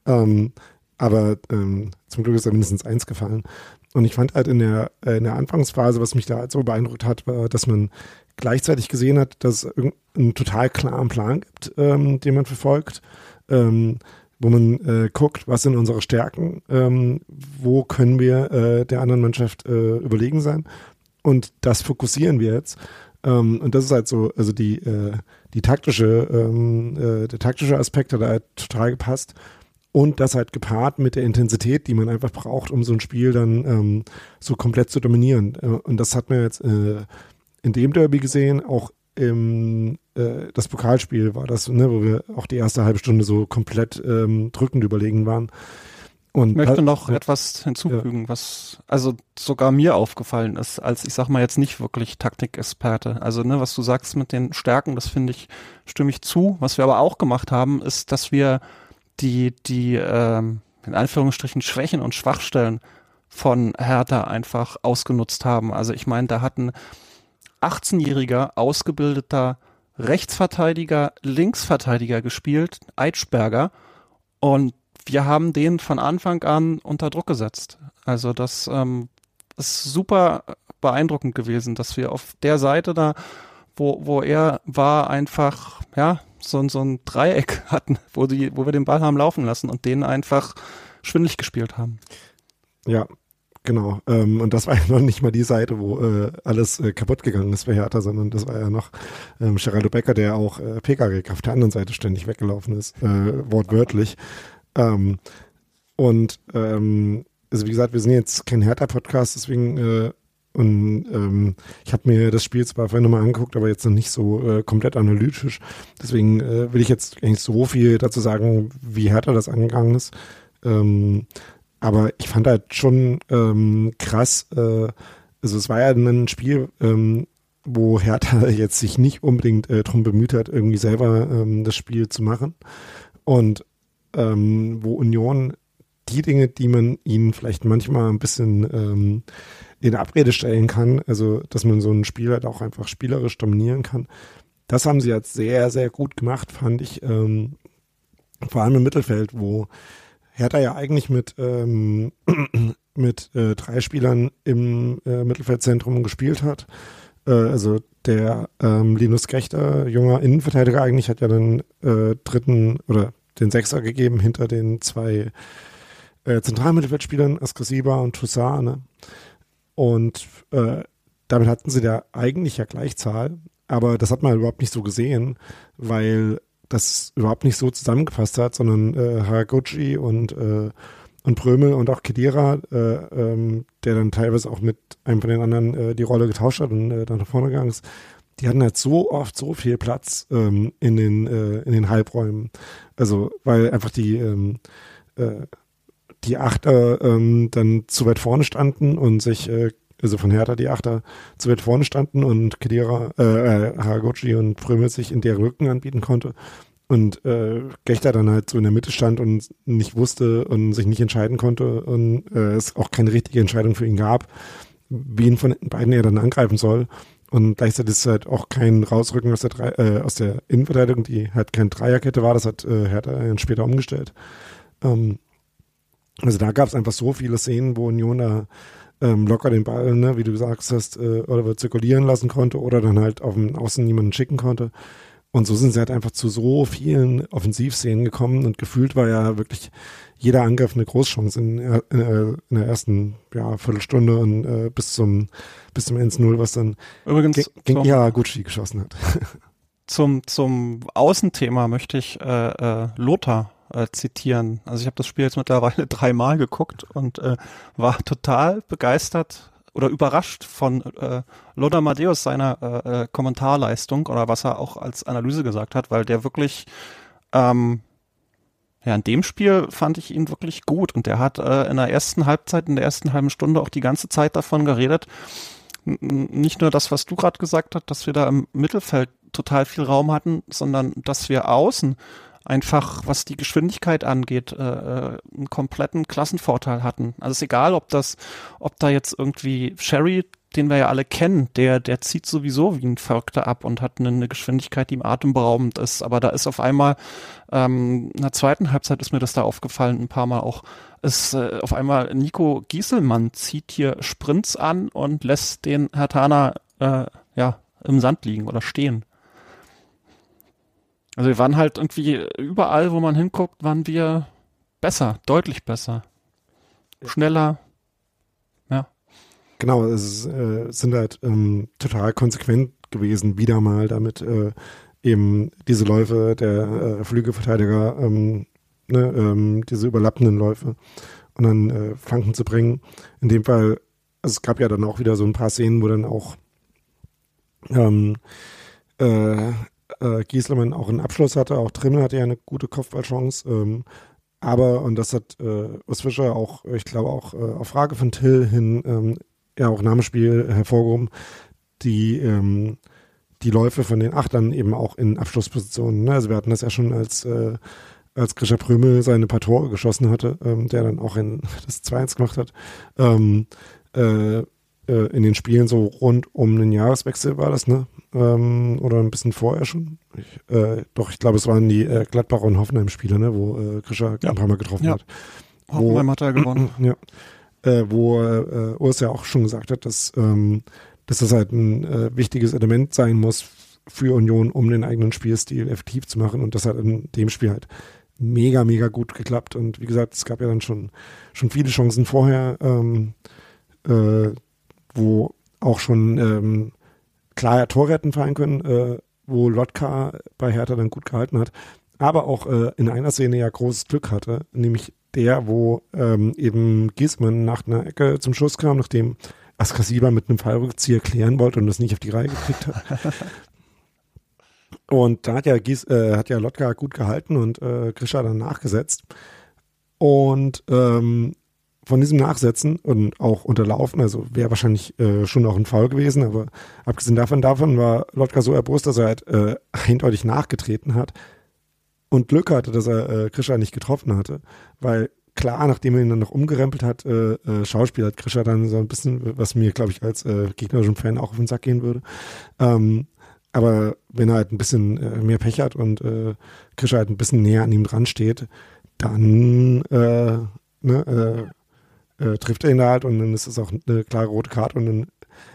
Speaker 1: Ähm, aber ähm, zum Glück ist da mindestens eins gefallen. Und ich fand halt in der, äh, in der Anfangsphase, was mich da halt so beeindruckt hat, war, dass man gleichzeitig gesehen hat, dass es einen total klaren Plan gibt, ähm, den man verfolgt. Ähm, wo man äh, guckt, was sind unsere Stärken, ähm, wo können wir äh, der anderen Mannschaft äh, überlegen sein. Und das fokussieren wir jetzt. Ähm, und das ist halt so, also die, äh, die taktische, ähm, äh, der taktische Aspekt hat halt total gepasst. Und das halt gepaart mit der Intensität, die man einfach braucht, um so ein Spiel dann ähm, so komplett zu dominieren. Äh, und das hat man jetzt äh, in dem Derby gesehen, auch im äh, das Pokalspiel war das, ne, wo wir auch die erste halbe Stunde so komplett ähm, drückend überlegen waren.
Speaker 3: Und ich möchte noch ja, etwas hinzufügen, was also sogar mir aufgefallen ist, als ich sag mal jetzt nicht wirklich Taktikexperte. Also ne, was du sagst mit den Stärken, das finde ich stimme ich zu. Was wir aber auch gemacht haben, ist, dass wir die die ähm, in Anführungsstrichen Schwächen und Schwachstellen von Hertha einfach ausgenutzt haben. Also ich meine, da hatten 18-jähriger ausgebildeter Rechtsverteidiger, Linksverteidiger gespielt, Eitschberger. Und wir haben den von Anfang an unter Druck gesetzt. Also das ähm, ist super beeindruckend gewesen, dass wir auf der Seite da, wo, wo er war, einfach, ja, so, so ein Dreieck hatten, wo, die, wo wir den Ball haben laufen lassen und den einfach schwindlig gespielt haben.
Speaker 1: Ja, Genau, ähm, und das war ja noch nicht mal die Seite, wo äh, alles äh, kaputt gegangen ist bei Hertha, sondern das war ja noch ähm, Geraldo Becker, der auch äh, PKG auf der anderen Seite ständig weggelaufen ist, äh, wortwörtlich. Ähm, und ähm, also wie gesagt, wir sind jetzt kein Hertha-Podcast, deswegen äh, und ähm, ich habe mir das Spiel zwar vorhin nochmal angeguckt, aber jetzt noch nicht so äh, komplett analytisch. Deswegen äh, will ich jetzt eigentlich so viel dazu sagen, wie Hertha das angegangen ist. Ähm, aber ich fand halt schon ähm, krass, äh, also es war ja ein Spiel, ähm, wo Hertha jetzt sich nicht unbedingt äh, darum bemüht hat, irgendwie selber ähm, das Spiel zu machen. Und ähm, wo Union die Dinge, die man ihnen vielleicht manchmal ein bisschen ähm, in Abrede stellen kann, also dass man so ein Spiel halt auch einfach spielerisch dominieren kann, das haben sie jetzt sehr, sehr gut gemacht, fand ich. Ähm, vor allem im Mittelfeld, wo Hertha ja eigentlich mit, ähm, mit äh, drei Spielern im äh, Mittelfeldzentrum gespielt hat. Äh, also der ähm, Linus Gechter, junger Innenverteidiger, eigentlich hat ja den äh, dritten oder den Sechser gegeben hinter den zwei äh, Zentralmittelfeldspielern, Askasiba und Toussaint. Ne? Und äh, damit hatten sie da eigentlich ja Gleichzahl, aber das hat man überhaupt nicht so gesehen, weil das überhaupt nicht so zusammengefasst hat, sondern äh, Haraguchi und, äh, und Prömel und auch Kedira, äh, ähm, der dann teilweise auch mit einem von den anderen äh, die Rolle getauscht hat und äh, dann nach vorne gegangen ist, die hatten halt so oft so viel Platz ähm, in, den, äh, in den Halbräumen. Also, weil einfach die, ähm, äh, die Achter ähm, dann zu weit vorne standen und sich äh, also von Hertha die Achter zu weit vorne standen und Kedira, äh, äh, Haraguchi und Prömel sich in deren Rücken anbieten konnte. Und äh, Gechter dann halt so in der Mitte stand und nicht wusste und sich nicht entscheiden konnte und äh, es auch keine richtige Entscheidung für ihn gab, wen von beiden er dann angreifen soll. Und gleichzeitig ist halt auch kein Rausrücken aus der, Drei äh, aus der Innenverteidigung, die halt keine Dreierkette war, das hat äh, Hertha dann später umgestellt. Ähm, also da gab es einfach so viele Szenen, wo Union da ähm, locker den Ball, ne, wie du gesagt hast, äh, oder zirkulieren lassen konnte oder dann halt auf dem Außen niemanden schicken konnte. Und so sind sie halt einfach zu so vielen Offensivszenen gekommen und gefühlt war ja wirklich jeder Angriff eine Großchance in, in, in der ersten ja, Viertelstunde und äh, bis zum bis zum 1-0, was dann
Speaker 3: Übrigens
Speaker 1: gegen ja, Gucci geschossen hat.
Speaker 3: Zum, zum Außenthema möchte ich äh, äh, Lothar äh, zitieren. Also ich habe das Spiel jetzt mittlerweile dreimal geguckt und äh, war total begeistert oder überrascht von äh, Lothar Matthäus seiner äh, äh, Kommentarleistung oder was er auch als Analyse gesagt hat, weil der wirklich ähm, Ja, in dem Spiel fand ich ihn wirklich gut und er hat äh, in der ersten Halbzeit, in der ersten halben Stunde auch die ganze Zeit davon geredet. Nicht nur das, was du gerade gesagt hast, dass wir da im Mittelfeld total viel Raum hatten, sondern dass wir außen einfach, was die Geschwindigkeit angeht, äh, äh einen kompletten Klassenvorteil hatten. Also ist egal, ob das, ob da jetzt irgendwie Sherry den wir ja alle kennen, der, der zieht sowieso wie ein Verrückter ab und hat eine, eine Geschwindigkeit, die ihm atemberaubend ist. Aber da ist auf einmal, ähm, in der zweiten Halbzeit ist mir das da aufgefallen, ein paar Mal auch, ist äh, auf einmal Nico Gieselmann zieht hier Sprints an und lässt den Herr Tana äh, ja, im Sand liegen oder stehen. Also wir waren halt irgendwie überall, wo man hinguckt, waren wir besser, deutlich besser. Schneller,
Speaker 1: Genau, es äh, sind halt ähm, total konsequent gewesen, wieder mal damit äh, eben diese Läufe der äh, Flügelverteidiger, ähm, ne, ähm, diese überlappenden Läufe und dann äh, Flanken zu bringen. In dem Fall, also es gab ja dann auch wieder so ein paar Szenen, wo dann auch ähm, äh, äh, Gieslermann auch einen Abschluss hatte, auch Trimmel hatte ja eine gute Kopfballchance. Ähm, aber, und das hat äh, Urs Fischer auch, ich glaube auch äh, auf Frage von Till hin ähm, ja auch nach dem Spiel hervorgehoben, die, ähm, die Läufe von den Achtern eben auch in Abschlusspositionen. Ne? Also wir hatten das ja schon als, äh, als Grisha Prömel seine paar Tore geschossen hatte, ähm, der dann auch in das 2-1 gemacht hat. Ähm, äh, äh, in den Spielen so rund um den Jahreswechsel war das, ne? Ähm, oder ein bisschen vorher schon. Ich, äh, doch, ich glaube, es waren die äh, Gladbacher und Hoffenheim-Spiele, ne? wo äh, Grisha ja. ein paar Mal getroffen ja. hat.
Speaker 3: Hoffenheim hat er gewonnen.
Speaker 1: Ja äh, wo äh, Urs ja auch schon gesagt hat, dass, ähm, dass das halt ein äh, wichtiges Element sein muss für Union, um den eigenen Spielstil effektiv zu machen. Und das hat in dem Spiel halt mega, mega gut geklappt. Und wie gesagt, es gab ja dann schon, schon viele Chancen vorher, ähm, äh, wo auch schon ähm, klar Torretten fallen können, äh, wo Lotka bei Hertha dann gut gehalten hat, aber auch äh, in einer Szene ja großes Glück hatte, nämlich der, wo ähm, eben Giesmann nach einer Ecke zum Schuss kam, nachdem Askasiba mit einem Fallrückzieher klären wollte und das nicht auf die Reihe gekriegt hat. und da hat ja, Gies, äh, hat ja Lotka gut gehalten und äh, Grisha dann nachgesetzt. Und ähm, von diesem Nachsetzen und auch unterlaufen, also wäre wahrscheinlich äh, schon auch ein Foul gewesen, aber abgesehen davon, davon war Lotka so erbost, dass er halt äh, eindeutig nachgetreten hat, und Glück hatte, dass er äh, Krischer nicht getroffen hatte, weil klar, nachdem er ihn dann noch umgerempelt hat, äh, äh, Schauspiel hat Krischer dann so ein bisschen, was mir, glaube ich, als äh, gegnerischen Fan auch auf den Sack gehen würde. Ähm, aber wenn er halt ein bisschen äh, mehr Pech hat und äh, Krischer halt ein bisschen näher an ihm dran steht, dann äh, ne, äh, trifft er ihn da halt und dann ist es auch eine klare rote Karte und dann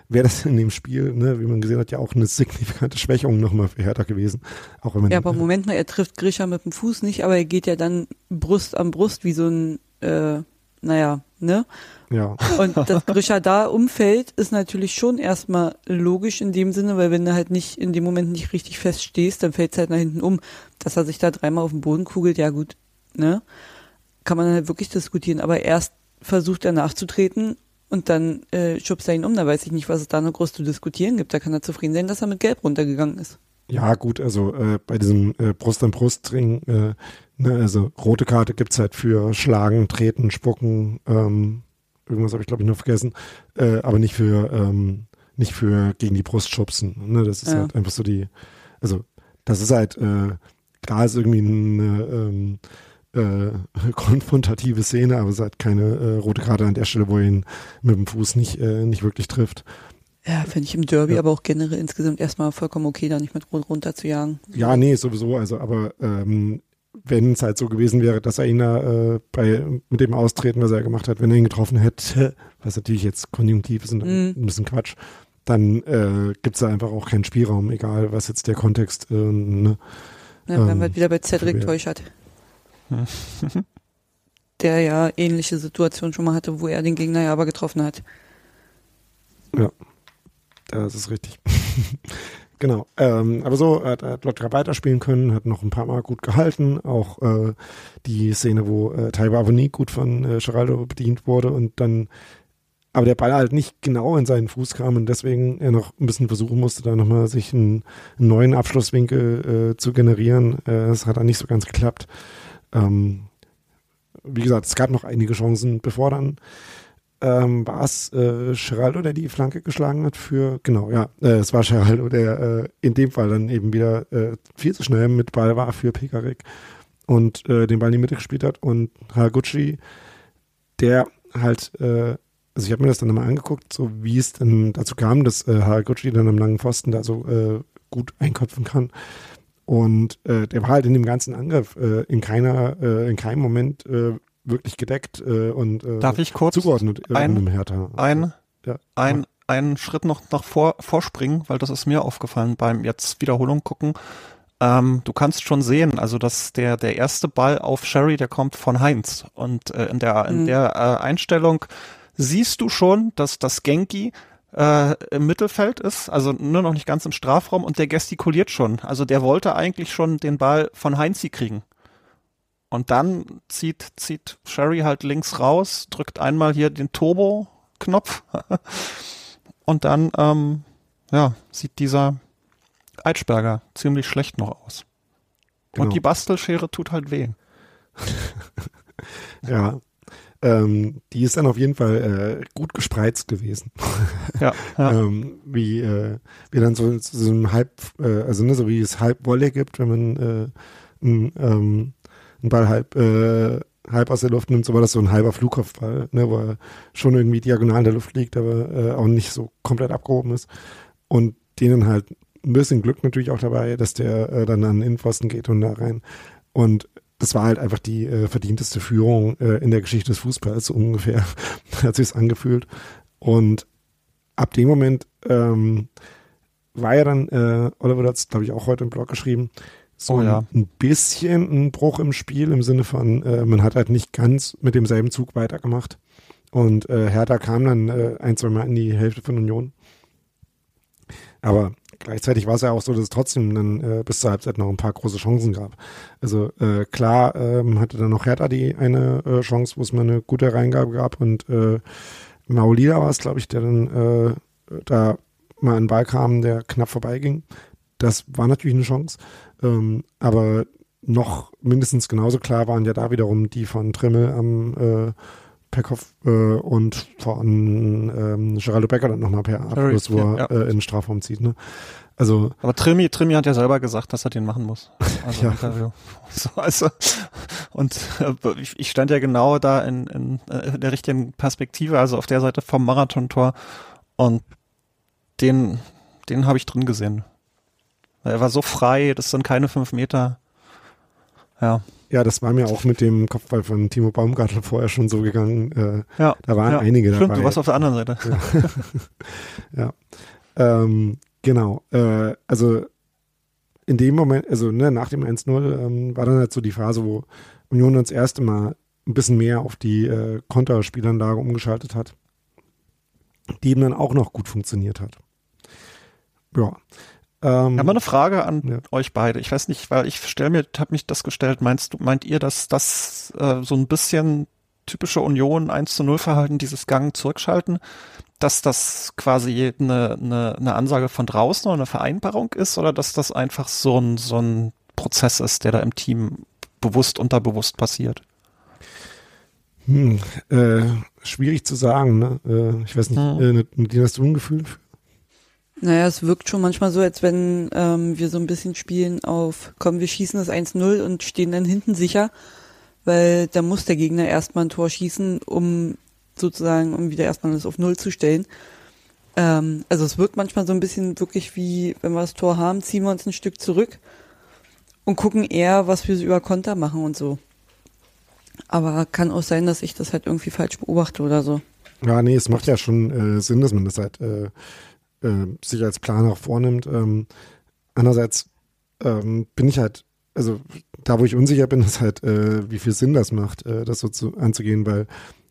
Speaker 1: wäre das in dem Spiel, ne, wie man gesehen hat, ja auch eine signifikante Schwächung nochmal für Hertha gewesen. Auch wenn man,
Speaker 2: ja, aber Moment mal, er trifft Grisha mit dem Fuß nicht, aber er geht ja dann Brust an Brust wie so ein, äh, naja, ne?
Speaker 1: Ja.
Speaker 2: Und dass Grisha da umfällt, ist natürlich schon erstmal logisch in dem Sinne, weil wenn du halt nicht in dem Moment nicht richtig feststehst, dann fällt es halt nach hinten um. Dass er sich da dreimal auf den Boden kugelt, ja gut, ne? Kann man halt wirklich diskutieren. Aber erst versucht er nachzutreten und dann äh, schubst er ihn um. Da weiß ich nicht, was es da noch groß zu diskutieren gibt. Da kann er zufrieden sein, dass er mit Gelb runtergegangen ist.
Speaker 1: Ja, gut, also äh, bei diesem äh, Brust an Brust Ring, äh, ne, also rote Karte gibt's halt für Schlagen, Treten, Spucken, ähm, irgendwas habe ich glaube ich noch vergessen, äh, aber nicht für ähm, nicht für gegen die Brust schubsen. Ne? Das ist ja. halt einfach so die, also das ist halt, äh, klar ist irgendwie eine ähm, äh, konfrontative Szene, aber es hat keine äh, rote Karte an der Stelle, wo er ihn mit dem Fuß nicht, äh, nicht wirklich trifft.
Speaker 2: Ja, finde ich im Derby, ja. aber auch generell insgesamt erstmal vollkommen okay, da nicht mit zu jagen.
Speaker 1: Ja, nee, sowieso. Also, aber ähm, wenn es halt so gewesen wäre, dass er ihn da äh, bei, mit dem Austreten, was er gemacht hat, wenn er ihn getroffen hätte, was natürlich jetzt konjunktiv ist und mm. ein bisschen Quatsch, dann äh, gibt es da einfach auch keinen Spielraum, egal was jetzt der Kontext. Äh, ne,
Speaker 2: ja, ähm, wenn man wieder bei Cedric Täuschert. der ja ähnliche Situationen schon mal hatte, wo er den Gegner ja aber getroffen hat.
Speaker 1: Ja, das ist richtig. genau. Ähm, aber so hat, hat Lotka weiterspielen können, hat noch ein paar Mal gut gehalten. Auch äh, die Szene, wo äh, Taiwa Avoni gut von äh, Geraldo bedient wurde und dann aber der Ball halt nicht genau in seinen Fuß kam und deswegen er noch ein bisschen versuchen musste, da nochmal sich einen, einen neuen Abschlusswinkel äh, zu generieren. Äh, das hat dann nicht so ganz geklappt. Ähm, wie gesagt, es gab noch einige Chancen, bevor dann ähm, war es äh, Geraldo, der die Flanke geschlagen hat für, genau, ja, äh, es war Geraldo, der äh, in dem Fall dann eben wieder äh, viel zu schnell mit Ball war für Pekarik und äh, den Ball in die Mitte gespielt hat und Haraguchi, der halt, äh, also ich habe mir das dann mal angeguckt, so wie es dann dazu kam, dass äh, Haraguchi dann am langen Pfosten da so gut einköpfen kann. Und äh, der war halt in dem ganzen Angriff äh, in keiner, äh, in keinem Moment äh, wirklich gedeckt äh, und äh,
Speaker 3: Darf ich kurz
Speaker 1: zugeordnet
Speaker 3: ein-
Speaker 1: einem Hertha.
Speaker 3: ein,
Speaker 1: ja.
Speaker 3: ein, einen Schritt noch nach vor, vorspringen, weil das ist mir aufgefallen beim jetzt Wiederholung gucken. Ähm, du kannst schon sehen, also dass der, der erste Ball auf Sherry, der kommt von Heinz. Und äh, in der, in
Speaker 2: Mhm.
Speaker 3: der äh, Einstellung siehst du schon, dass das Genki äh, im Mittelfeld ist, also nur noch nicht ganz im Strafraum und der gestikuliert schon. Also der wollte eigentlich schon den Ball von Heinzi kriegen. Und dann zieht, zieht Sherry halt links raus, drückt einmal hier den Turbo-Knopf und dann, ähm, ja, sieht dieser Eitschberger ziemlich schlecht noch aus.
Speaker 1: Genau.
Speaker 3: Und die Bastelschere tut halt weh.
Speaker 1: Ja. Ähm, die ist dann auf jeden Fall äh, gut gespreizt gewesen.
Speaker 3: Ja, ja.
Speaker 1: ähm, wie, äh, wie dann so, so ein Halb, äh, also ne, so wie es Halbwolle gibt, wenn man äh, einen, ähm, einen Ball halb, äh, halb aus der Luft nimmt, so war das so ein halber Flugkopfball, ne, wo er schon irgendwie diagonal in der Luft liegt, aber äh, auch nicht so komplett abgehoben ist. Und denen halt ein bisschen Glück natürlich auch dabei, dass der äh, dann an den Innenpfosten geht und da rein. Und das war halt einfach die äh, verdienteste Führung äh, in der Geschichte des Fußballs, so ungefähr, hat sich angefühlt. Und ab dem Moment ähm, war ja dann, äh, Oliver hat es, glaube ich, auch heute im Blog geschrieben, so
Speaker 3: Oh ja.
Speaker 1: ein, ein bisschen ein Bruch im Spiel im Sinne von, äh, man hat halt nicht ganz mit demselben Zug weitergemacht. Und äh, Hertha kam dann äh, ein, zwei Mal in die Hälfte von Union. Aber gleichzeitig war es ja auch so, dass es trotzdem dann äh, bis zur Halbzeit noch ein paar große Chancen gab. Also äh, klar ähm, hatte dann noch Hertha die eine äh, Chance, wo es mal eine gute Reingabe gab und äh, Maolida war es, glaube ich, der dann äh, da mal einen Ball kam, der knapp vorbeiging. Das war natürlich eine Chance. Ähm, aber noch mindestens genauso klar waren ja da wiederum die von Trimmel am äh, per Kopf äh, und von ähm, Geraldo Becker dann nochmal per Abschluss, wo er
Speaker 3: ja.
Speaker 1: äh, in den Strafraum zieht. Ne? Also
Speaker 3: Aber Trimi, Trimi hat ja selber gesagt, dass er den machen muss. Also
Speaker 1: Ja.
Speaker 3: Interview. So, also, und äh, ich, ich stand ja genau da in, in, äh, in der richtigen Perspektive, also auf der Seite vom Marathontor und den, den habe ich drin gesehen. Er war so frei, das sind keine fünf Meter. Ja,
Speaker 1: ja, das war mir auch mit dem Kopfball von Timo Baumgartel vorher schon so gegangen. Äh,
Speaker 3: ja.
Speaker 1: da waren
Speaker 3: ja.
Speaker 1: einige
Speaker 3: Stimmt,
Speaker 1: dabei.
Speaker 3: du warst auf der anderen Seite.
Speaker 1: Ja. Ähm, genau. Äh, also in dem Moment, also ne, nach dem 1-0 ähm, war dann halt so die Phase, wo Union das erste Mal ein bisschen mehr auf die äh, Konterspielanlage umgeschaltet hat, die eben dann auch noch gut funktioniert hat. Ja. Ähm,
Speaker 3: Ich habe mal eine Frage an
Speaker 1: Ja.
Speaker 3: euch beide. Ich weiß nicht, weil ich stelle mir, habe mich das gestellt. Meinst du, meint ihr, dass das äh, so ein bisschen typische Union 1 zu 0 Verhalten, dieses Gang zurückschalten, dass das quasi eine, eine, eine Ansage von draußen oder eine Vereinbarung ist oder dass das einfach so ein, so ein Prozess ist, der da im Team bewusst, unterbewusst passiert?
Speaker 1: hm, äh, schwierig zu sagen. Ne? Äh, ich weiß nicht,
Speaker 3: Hm.
Speaker 1: äh, hast du ein Gefühl? für-
Speaker 2: Naja, es wirkt schon manchmal so, als wenn ähm, wir so ein bisschen spielen auf, komm, wir schießen das 1-0 und stehen dann hinten sicher, weil da muss der Gegner erstmal ein Tor schießen, um sozusagen, um wieder erstmal das auf Null zu stellen. Ähm, also es wirkt manchmal so ein bisschen wirklich wie, wenn wir das Tor haben, ziehen wir uns ein Stück zurück und gucken eher, was wir so über Konter machen und so. Aber kann auch sein, dass ich das halt irgendwie falsch beobachte oder so.
Speaker 1: Ja, nee, es macht ja schon äh, Sinn, dass man das halt äh, äh, sich als Plan auch vornimmt. Ähm, andererseits ähm, bin ich halt, also da, wo ich unsicher bin, ist halt, äh, wie viel Sinn das macht, äh, das so zu, anzugehen, weil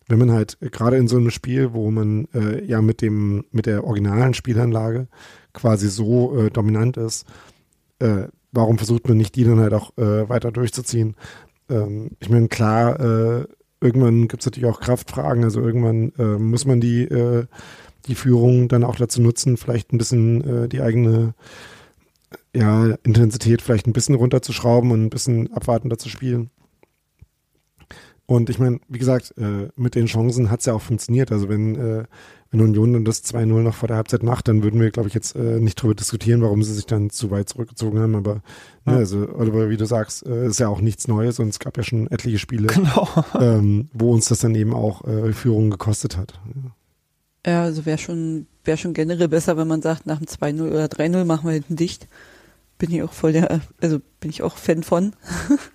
Speaker 1: wenn man halt gerade in so einem Spiel, wo man äh, ja mit dem, mit der originalen Spielanlage quasi so äh, dominant ist, äh, warum versucht man nicht die dann halt auch weiter durchzuziehen? Ähm, ich meine, klar, irgendwann gibt es natürlich auch Kraftfragen, also irgendwann muss man die, die Führung dann auch dazu nutzen, vielleicht ein bisschen äh, die eigene ja, Intensität vielleicht ein bisschen runterzuschrauben und ein bisschen abwartender zu spielen. und ich meine, wie gesagt, äh, mit den Chancen hat es ja auch funktioniert. Also wenn, äh, wenn Union dann das 2-0 noch vor der Halbzeit macht, dann würden wir, glaube ich, jetzt äh, nicht darüber diskutieren, warum sie sich dann zu weit zurückgezogen haben. Aber ja. ne, also, oder wie du sagst, äh, ist ja auch nichts Neues und es gab ja schon etliche Spiele, genau. ähm, wo uns das dann eben auch äh, Führung gekostet hat.
Speaker 2: Ja, ja also wäre schon, wäre schon generell besser, wenn man sagt, nach dem 2-0 oder 3-0 machen wir hinten dicht. Bin ich auch voll der, also bin ich auch Fan von.
Speaker 3: Ja.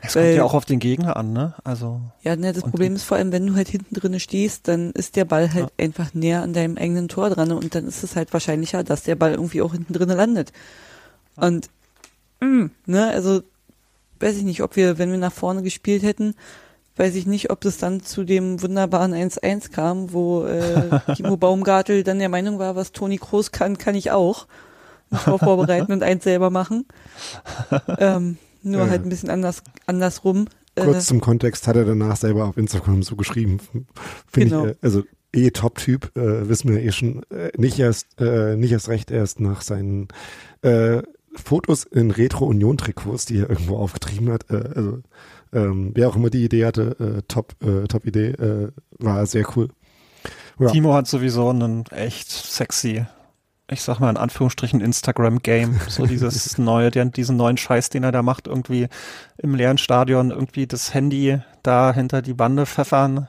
Speaker 3: Es kommt Weil, ja auch auf den Gegner an, ne? Also.
Speaker 2: Ja, ne, das Problem ist vor allem, wenn du halt hinten drinne stehst, dann ist der Ball halt ja. einfach näher an deinem eigenen Tor dran und dann ist es halt wahrscheinlicher, dass der Ball irgendwie auch hinten drinne landet. Und, mh, mm, ne, also, weiß ich nicht, ob wir, wenn wir nach vorne gespielt hätten, weiß ich nicht, ob das dann zu dem wunderbaren 1-1 kam, wo äh, Timo Baumgartel dann der Meinung war, was Toni Kroos kann, kann ich auch. Ein Tor vorbereiten und eins selber machen. ähm, nur äh, halt ein bisschen anders, andersrum.
Speaker 1: Kurz äh, zum Kontext hat er danach selber auf Instagram so geschrieben. Finde genau. ich, äh, also eh Top-Typ, äh, wissen wir eh schon, äh, nicht erst, äh, nicht erst recht erst nach seinen äh, Fotos in Retro-Union-Trikots, die er irgendwo aufgetrieben hat. Äh, also ähm, wer auch immer die Idee hatte, äh, top, äh, top Idee, äh, war sehr cool.
Speaker 3: Ja. Timo hat sowieso einen echt sexy ich sag mal in Anführungsstrichen Instagram-Game, so dieses neue, diesen neuen Scheiß, den er da macht, irgendwie im leeren Stadion irgendwie das Handy da hinter die Bande pfeffern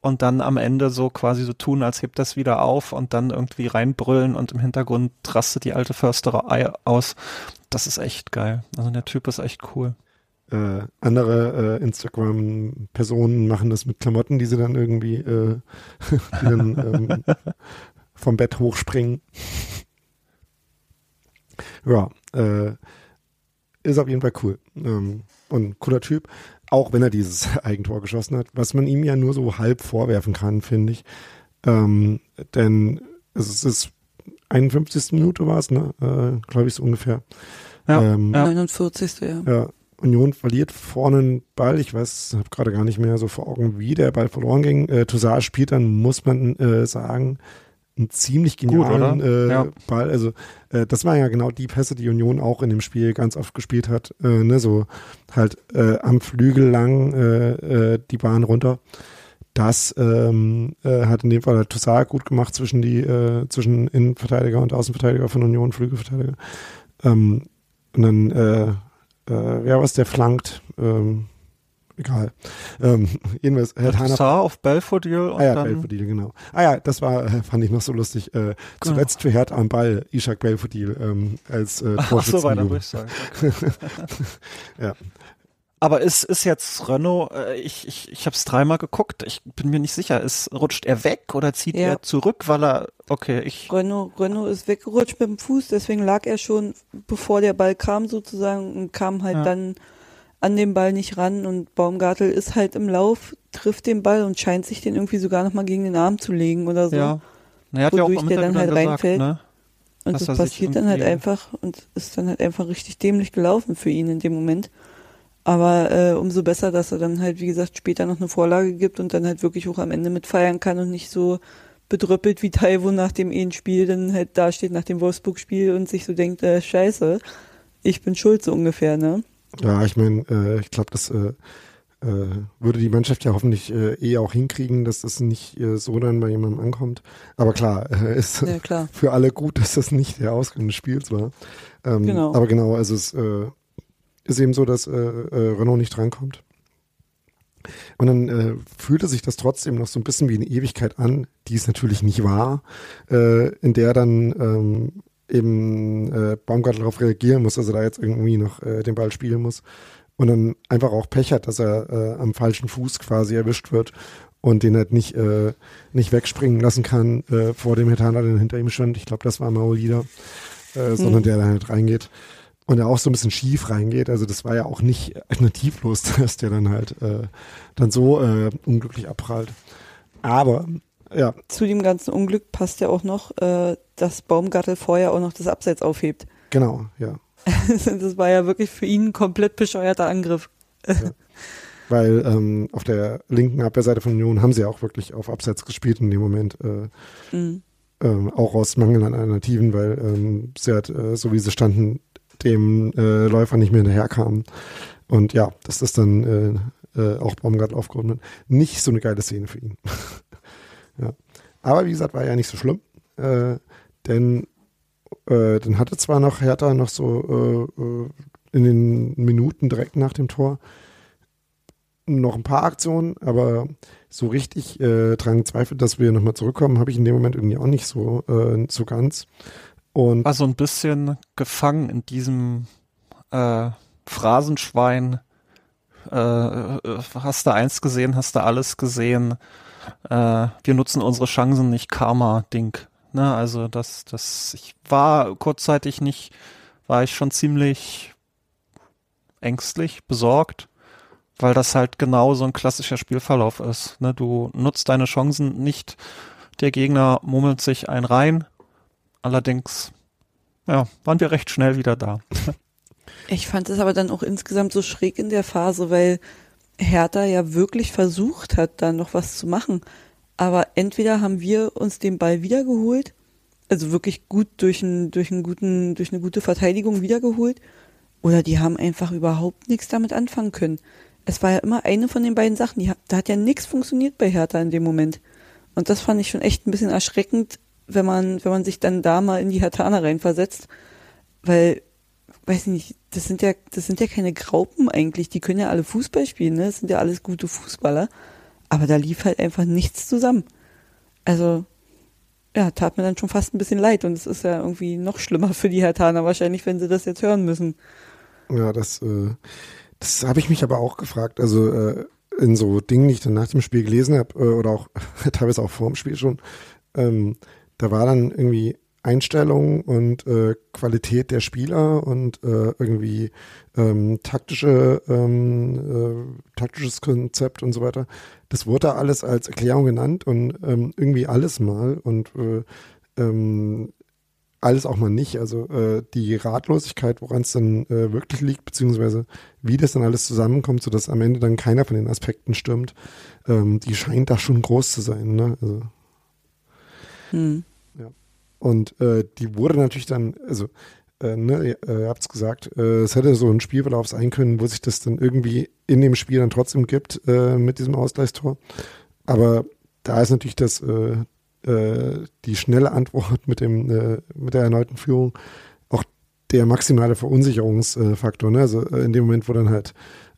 Speaker 3: und dann am Ende so quasi so tun, als hebt das wieder auf und dann irgendwie reinbrüllen und im Hintergrund rastet die alte Försterei aus. Das ist echt geil. Also der Typ ist echt cool.
Speaker 1: Äh, andere äh, Instagram-Personen machen das mit Klamotten, die sie dann irgendwie äh, die dann, ähm, vom Bett hochspringen. ja, äh, ist auf jeden Fall cool. Ähm, und cooler Typ, auch wenn er dieses Eigentor geschossen hat, was man ihm ja nur so halb vorwerfen kann, finde ich. Ähm, denn es ist 51. Minute war es, ne? Äh, Glaube ich so ungefähr.
Speaker 2: Ja, ähm, ja. 49. Ja.
Speaker 1: ja. Union verliert vorne einen Ball. Ich weiß, habe gerade gar nicht mehr so vor Augen, wie der Ball verloren ging. Äh, Toussaint spielt dann, muss man äh, sagen, einen ziemlich genialen Gut, äh, ja. Ball. Also äh, das war ja genau die Pässe, die Union auch in dem Spiel ganz oft gespielt hat. Äh, ne, so halt äh, am Flügel lang äh, die Bahn runter. Das ähm, äh, hat in dem Fall Toussaint gut gemacht zwischen die äh, zwischen Innenverteidiger und Außenverteidiger von Union, Flügelverteidiger. Ähm, und dann wer was der flankt. Ähm, egal. Ähm, jedenfalls,
Speaker 3: Herr Tana. Star auf Belfodil.
Speaker 1: Ah ja, dann Belfodil, genau. Ah ja, das war, äh, fand ich noch so lustig. Äh, zuletzt genau. für Hertha am Ball, Ishak Belfodil ähm, als äh, Ach so, weiter würde ich sagen.
Speaker 3: ja. Aber ist, ist jetzt Renault, äh, ich, ich, ich habe es dreimal geguckt, ich bin mir nicht sicher, ist, rutscht er weg oder zieht ja. er zurück, weil er, okay, ich.
Speaker 2: Renault, Renault ist weggerutscht mit dem Fuß, deswegen lag er schon, bevor der Ball kam sozusagen und kam halt ja. dann an den Ball nicht ran und Baumgartel ist halt im Lauf, trifft den Ball und scheint sich den irgendwie sogar nochmal gegen den Arm zu legen oder so. Ja.
Speaker 3: Na, er wodurch ja der dann halt gesagt, reinfällt. Ne?
Speaker 2: Und das passiert dann halt einfach und ist dann halt einfach richtig dämlich gelaufen für ihn in dem Moment. Aber äh, umso besser, dass er dann halt, wie gesagt, später noch eine Vorlage gibt und dann halt wirklich hoch am Ende mitfeiern kann und nicht so bedröppelt wie Taiwo nach dem Ehen-Spiel dann halt dasteht nach dem Wolfsburg-Spiel und sich so denkt, äh, scheiße, ich bin schuld so ungefähr, ne?
Speaker 1: Ja, ich meine, äh, ich glaube, das äh, äh, würde die Mannschaft ja hoffentlich äh, eh auch hinkriegen, dass das nicht äh, so dann bei jemandem ankommt. Aber klar, äh, ist ja, klar. für alle gut, dass das nicht der Ausgang des Spiels war. Ähm, genau. Aber genau, also es äh, ist eben so, dass äh, äh, Renault nicht drankommt. Und dann äh, fühlte sich das trotzdem noch so ein bisschen wie eine Ewigkeit an, die es natürlich nicht war, äh, in der dann ähm, eben äh, Baumgart darauf reagieren muss, dass er da jetzt irgendwie noch äh, den Ball spielen muss und dann einfach auch Pech hat, dass er äh, am falschen Fuß quasi erwischt wird und den halt nicht, äh, nicht wegspringen lassen kann äh, vor dem Hetaner, der hinter ihm stand. Ich glaube, das war Maolida, äh, mhm. sondern der dann halt reingeht und er auch so ein bisschen schief reingeht. Also das war ja auch nicht alternativlos, dass der dann halt äh, dann so äh, unglücklich abprallt. Aber ja.
Speaker 2: Zu dem ganzen Unglück passt ja auch noch, äh, dass Baumgartel vorher auch noch das Abseits aufhebt.
Speaker 1: Genau, ja.
Speaker 2: das war ja wirklich für ihn ein komplett bescheuerter Angriff.
Speaker 1: ja. Weil ähm, auf der linken Abwehrseite von Union haben sie auch wirklich auf Abseits gespielt in dem Moment. Äh, mhm. ähm, auch aus Mangel an Alternativen, weil ähm, sie halt, äh, so wie sie standen, dem äh, Läufer nicht mehr hinterherkamen. Und ja, das ist dann äh, auch Baumgart aufgehoben nicht so eine geile Szene für ihn. ja. Aber wie gesagt, war ja nicht so schlimm, äh, denn äh, dann hatte zwar noch Hertha noch so äh, äh, in den Minuten direkt nach dem Tor noch ein paar Aktionen, aber so richtig äh, dran gezweifelt, dass wir nochmal zurückkommen, habe ich in dem Moment irgendwie auch nicht so, äh, so ganz. Und
Speaker 3: war so ein bisschen gefangen in diesem äh, Phrasenschwein. Äh, äh, hast du eins gesehen, hast du alles gesehen. Äh, wir nutzen unsere Chancen nicht Karma-Ding. Ne? Also das, das, ich war kurzzeitig nicht, war ich schon ziemlich ängstlich, besorgt, weil das halt genau so ein klassischer Spielverlauf ist. Ne? Du nutzt deine Chancen nicht, der Gegner mummelt sich ein rein. Allerdings, ja, waren wir recht schnell wieder da.
Speaker 2: Ich fand es aber dann auch insgesamt so schräg in der Phase, weil Hertha ja wirklich versucht hat, da noch was zu machen. Aber entweder haben wir uns den Ball wiedergeholt, also wirklich gut durch, ein, durch, einen guten, durch eine gute Verteidigung wiedergeholt, oder die haben einfach überhaupt nichts damit anfangen können. Es war ja immer eine von den beiden Sachen. Die, da hat ja nichts funktioniert bei Hertha in dem Moment. Und das fand ich schon echt ein bisschen erschreckend, wenn man, wenn man sich dann da mal in die Hertaner reinversetzt. Weil, weiß ich nicht, das sind ja, das sind ja keine Graupen eigentlich. Die können ja alle Fußball spielen, ne? Das sind ja alles gute Fußballer. Aber da lief halt einfach nichts zusammen. Also, ja, tat mir dann schon fast ein bisschen leid. Und es ist ja irgendwie noch schlimmer für die Hertaner wahrscheinlich, wenn sie das jetzt hören müssen.
Speaker 1: Ja, das, äh, das habe ich mich aber auch gefragt. Also äh, in so Dingen, die ich dann nach dem Spiel gelesen habe, äh, oder auch teilweise auch vor dem Spiel schon, ähm, da war dann irgendwie Einstellung und äh, Qualität der Spieler und äh, irgendwie ähm, taktische, ähm, äh, taktisches Konzept und so weiter. Das wurde da alles als Erklärung genannt und ähm, irgendwie alles mal und äh, ähm, alles auch mal nicht. Also äh, die Ratlosigkeit, woran es dann äh, wirklich liegt, beziehungsweise wie das dann alles zusammenkommt, sodass am Ende dann keiner von den Aspekten stimmt, ähm, die scheint da schon groß zu sein. Ne? Also, hm. Und äh, die wurde natürlich dann, also äh, ne, ihr, ihr habt es gesagt, äh, es hätte so ein Spielverlauf sein können, wo sich das dann irgendwie in dem Spiel dann trotzdem gibt äh, mit diesem Ausgleichstor. Aber da ist natürlich das, äh, äh, die schnelle Antwort mit dem äh, mit der erneuten Führung auch der maximale Verunsicherungsfaktor. Ne? Also äh, in dem Moment, wo dann halt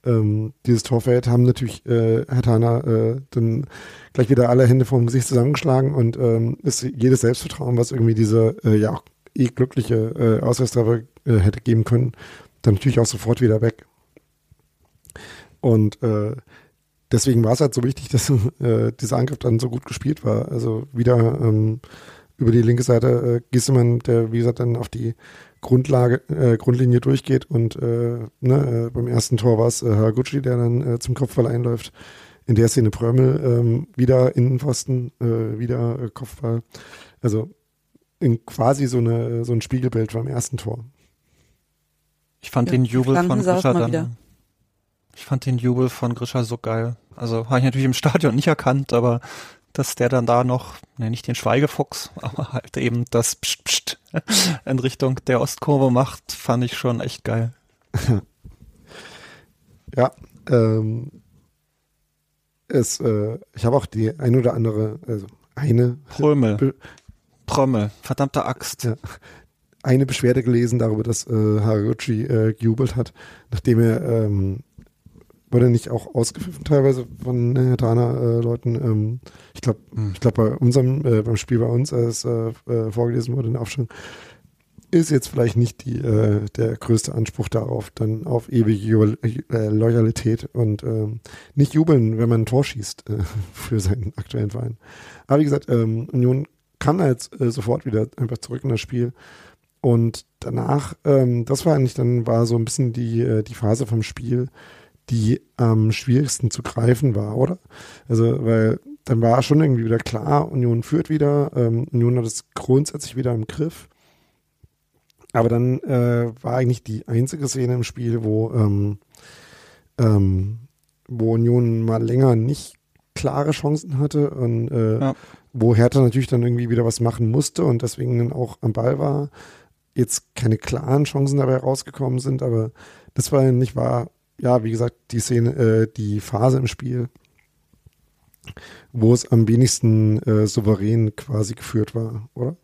Speaker 1: ähm, dieses Tor fällt, haben natürlich äh, Herr Tana äh, dann gleich wieder alle Hände vom Gesicht zusammengeschlagen und ähm, ist jedes Selbstvertrauen, was irgendwie diese äh, ja eh glückliche äh, Auswärtstreffer äh, hätte geben können, dann natürlich auch sofort wieder weg. Und äh, deswegen war es halt so wichtig, dass äh, dieser Angriff dann so gut gespielt war. Also wieder ähm, über die linke Seite äh, Gissemann, der wie gesagt dann auf die Grundlage, äh, Grundlinie durchgeht und äh, ne, äh, beim ersten Tor war es äh, Haraguchi, der dann äh, zum Kopfball einläuft. In der Szene Prömel ähm, wieder Innenpfosten, äh, wieder äh, Kopfball. Also in quasi so eine so ein Spiegelbild beim ersten Tor.
Speaker 3: Ich fand ja, den Jubel von Grisha dann. Wieder. Ich fand den Jubel von Grisha so geil. Also habe ich natürlich im Stadion nicht erkannt, aber dass der dann da noch, ne, nicht den Schweigefuchs, aber halt eben das Psst, Psst in Richtung der Ostkurve macht, fand ich schon echt geil.
Speaker 1: ja, ähm, es, äh, ich habe auch die ein oder andere, also eine
Speaker 3: Prömel. Prömmel, verdammte Axt. Ja,
Speaker 1: eine Beschwerde gelesen darüber, dass äh, Haraguchi äh, gejubelt hat, nachdem er ähm, wurde nicht auch ausgepfiffen teilweise von Hertaner-Leuten. Äh, ähm, ich glaube, hm. ich glaube bei unserem, äh, beim Spiel bei uns, als äh, äh vorgelesen wurde in der Aufstellung, ist jetzt vielleicht nicht die, äh, der größte Anspruch darauf, dann auf ewige äh, Loyalität und ähm, nicht jubeln, wenn man ein Tor schießt für seinen aktuellen Verein. Aber wie gesagt, ähm, Union kann halt sofort wieder einfach zurück in das Spiel. Und danach, ähm, das war eigentlich dann, war so ein bisschen die, die Phase vom Spiel, die am schwierigsten zu greifen war, oder? Also, weil dann war schon irgendwie wieder klar, Union führt wieder, ähm, Union hat es grundsätzlich wieder im Griff. Aber dann äh, war eigentlich die einzige Szene im Spiel, wo, ähm, ähm, wo Union mal länger nicht klare Chancen hatte und äh, ja. wo Hertha natürlich dann irgendwie wieder was machen musste und deswegen dann auch am Ball war. Jetzt keine klaren Chancen dabei rausgekommen sind, aber das war nicht wahr ja, wie gesagt, die Szene, äh, die Phase im Spiel, wo es am wenigsten äh, souverän quasi geführt war, oder?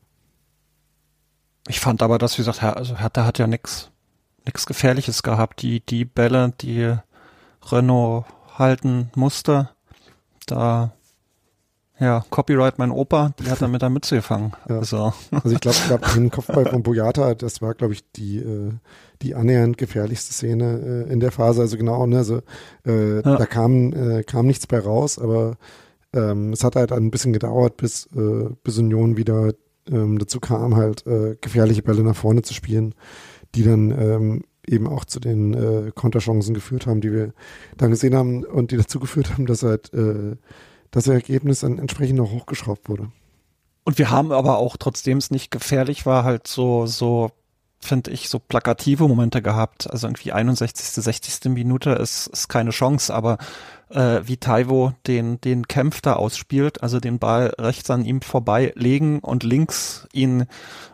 Speaker 3: Ich fand aber, dass, wie gesagt, also Hertha hat ja nichts nix Gefährliches gehabt. Die, die Bälle, die Renault halten musste, da ja, Copyright mein Opa, die hat er mit der Mütze gefangen.
Speaker 1: Ja.
Speaker 3: Also.
Speaker 1: also ich glaube, glaub, den Kopfball von Boyata, das war, glaube ich, die, äh, die annähernd gefährlichste Szene äh, in der Phase. Also genau, ne, also, äh, ja. da kam, äh, kam nichts bei raus, aber ähm, es hat halt ein bisschen gedauert, bis, äh, bis Union wieder ähm, dazu kam, halt äh, gefährliche Bälle nach vorne zu spielen, die dann ähm, eben auch zu den äh, Konterchancen geführt haben, die wir dann gesehen haben und die dazu geführt haben, dass halt äh, das Ergebnis dann entsprechend noch hochgeschraubt wurde.
Speaker 3: Und wir haben aber auch, trotzdem es nicht gefährlich war, halt so, so, finde ich, so plakative Momente gehabt. Also irgendwie 61., 60. Minute ist, ist keine Chance, aber äh, wie Taiwo den, den Kämpf da ausspielt, also den Ball rechts an ihm vorbei legen und links ihn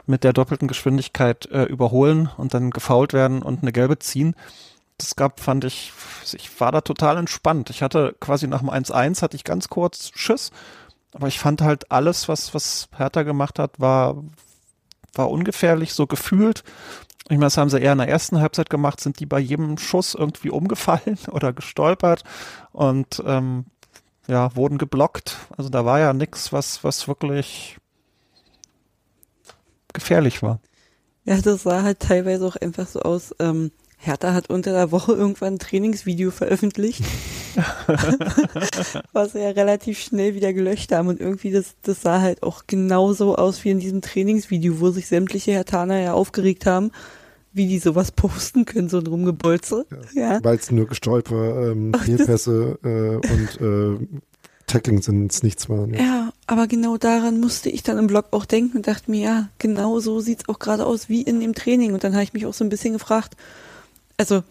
Speaker 3: mit der doppelten Geschwindigkeit äh, überholen und dann gefault werden und eine gelbe ziehen. Das gab, fand ich, ich war da total entspannt. Ich hatte quasi nach dem 1-1 hatte ich ganz kurz Schiss, aber ich fand halt alles, was, was Hertha gemacht hat, war, war ungefährlich, so gefühlt. Ich meine, das haben sie eher in der ersten Halbzeit gemacht, sind die bei jedem Schuss irgendwie umgefallen oder gestolpert und ähm, ja, wurden geblockt. Also da war ja nichts, was, was wirklich gefährlich war.
Speaker 2: Ja, das sah halt teilweise auch einfach so aus. Ähm, Hertha hat unter der Woche irgendwann ein Trainingsvideo veröffentlicht, was sie ja relativ schnell wieder gelöscht haben. Und irgendwie, das, das sah halt auch genauso aus wie in diesem Trainingsvideo, wo sich sämtliche Hertaner ja aufgeregt haben, wie die sowas posten können, so ein Rumgebolze.
Speaker 1: Ja, ja. Weil es nur Gestolper, ähm, Fehlpässe äh, und äh, Tackling sind es nichts waren.
Speaker 2: Ja. ja, aber genau daran musste ich dann im Blog auch denken und dachte mir, ja, genau so sieht's auch gerade aus wie in dem Training. Und dann habe ich mich auch so ein bisschen gefragt, also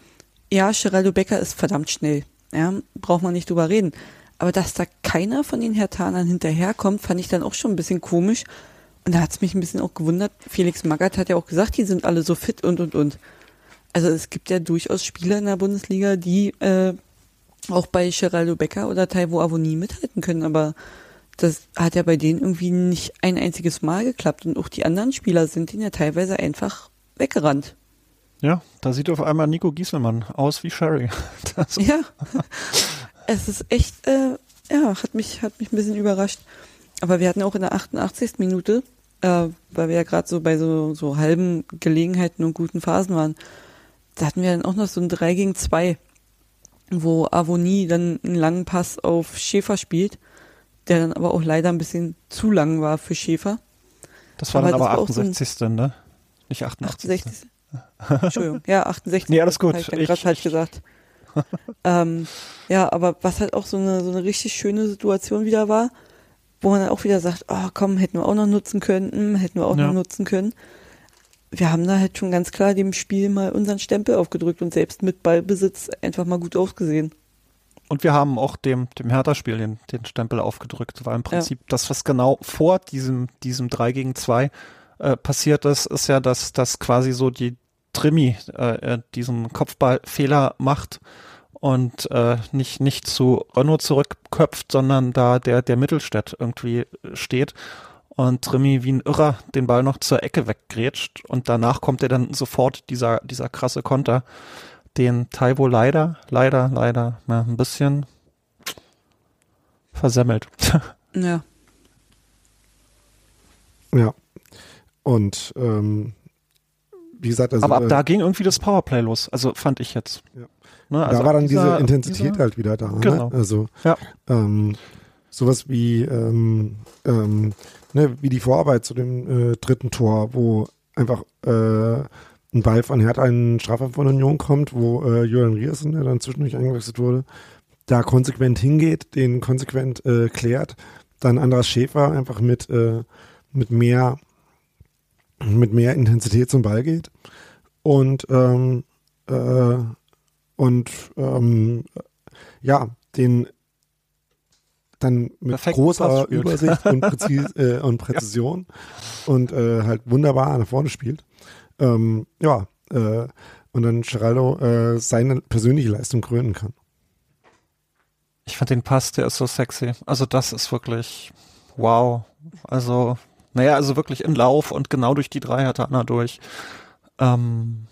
Speaker 2: ja, Geraldo Becker ist verdammt schnell. Ja, braucht man nicht drüber reden. Aber dass da keiner von den Hertanern hinterherkommt, fand ich dann auch schon ein bisschen komisch. Und da hat es mich ein bisschen auch gewundert. Felix Magath hat ja auch gesagt, die sind alle so fit und und und. Also es gibt ja durchaus Spieler in der Bundesliga, die äh, auch bei Geraldo Becker oder Taiwo Avoni mithalten können, aber das hat ja bei denen irgendwie nicht ein einziges Mal geklappt. Und auch die anderen Spieler sind denen ja teilweise einfach weggerannt.
Speaker 3: Ja, da sieht auf einmal Nico Gieselmann aus wie Sherry.
Speaker 2: Das ja, es ist echt, äh, ja, hat mich, hat mich ein bisschen überrascht. Aber wir hatten auch in der 88. Minute, äh, weil wir ja gerade so bei so, so halben Gelegenheiten und guten Phasen waren, da hatten wir dann auch noch so ein 3 gegen 2, wo Avonie dann einen langen Pass auf Schäfer spielt, der dann aber auch leider ein bisschen zu lang war für Schäfer.
Speaker 3: Das war aber dann aber 68. So ne? Nicht 88. 68.
Speaker 2: Entschuldigung, ja, 68.
Speaker 3: Nee, alles gut.
Speaker 2: Hab ich dann gerade falsch gesagt. ähm, ja, aber was halt auch so eine, so eine richtig schöne Situation wieder war, wo man dann auch wieder sagt, oh komm, hätten wir auch noch nutzen können, hm, hätten wir auch ja. noch nutzen können. Wir haben da halt schon ganz klar dem Spiel mal unseren Stempel aufgedrückt und selbst mit Ballbesitz einfach mal gut ausgesehen.
Speaker 3: Und wir haben auch dem, dem Hertha-Spiel den, den Stempel aufgedrückt, weil im Prinzip ja. das, was genau vor diesem, diesem 3 gegen 2 äh, passiert ist, ist ja, dass, dass quasi so die Trimi äh, äh, diesen Kopfballfehler macht und äh, nicht, nicht zu Renault zurückköpft, sondern da der, der Mittelstädt irgendwie steht und Trimi wie ein Irrer den Ball noch zur Ecke weggrätscht und danach kommt er dann sofort dieser, dieser krasse Konter, den Taiwo leider, leider, leider ja, ein bisschen versemmelt.
Speaker 2: Ja.
Speaker 1: Ja. Und ähm, wie gesagt, also,
Speaker 3: aber ab äh, da ging irgendwie das Powerplay los, also fand ich jetzt.
Speaker 1: Ja. Ne, also da war dann dieser, diese Intensität dieser, halt wieder da. Ne?
Speaker 3: Genau.
Speaker 1: Ne? Also
Speaker 3: ja.
Speaker 1: ähm, sowas wie ähm, ähm, ne, wie die Vorarbeit zu dem äh, dritten Tor, wo einfach äh, ein Ball von Hertha einen Strafraum von Union kommt, wo äh, Julian Riersen, der dann zwischendurch eingewechselt wurde, da konsequent hingeht, den konsequent äh, klärt, dann Andras Schäfer einfach mit äh, mit mehr mit mehr Intensität zum Ball geht und ähm, äh, und ähm, ja den dann mit Perfekt großer Übersicht und, Präzis äh, und Präzision ja. und äh, halt wunderbar nach vorne spielt. Ähm, ja, äh, und dann Geraldo äh, seine persönliche Leistung krönen kann.
Speaker 3: Ich fand den Pass, der ist so sexy. Also das ist wirklich wow. Also, naja, also wirklich in Lauf und genau durch die drei hatte Anna durch. Ähm,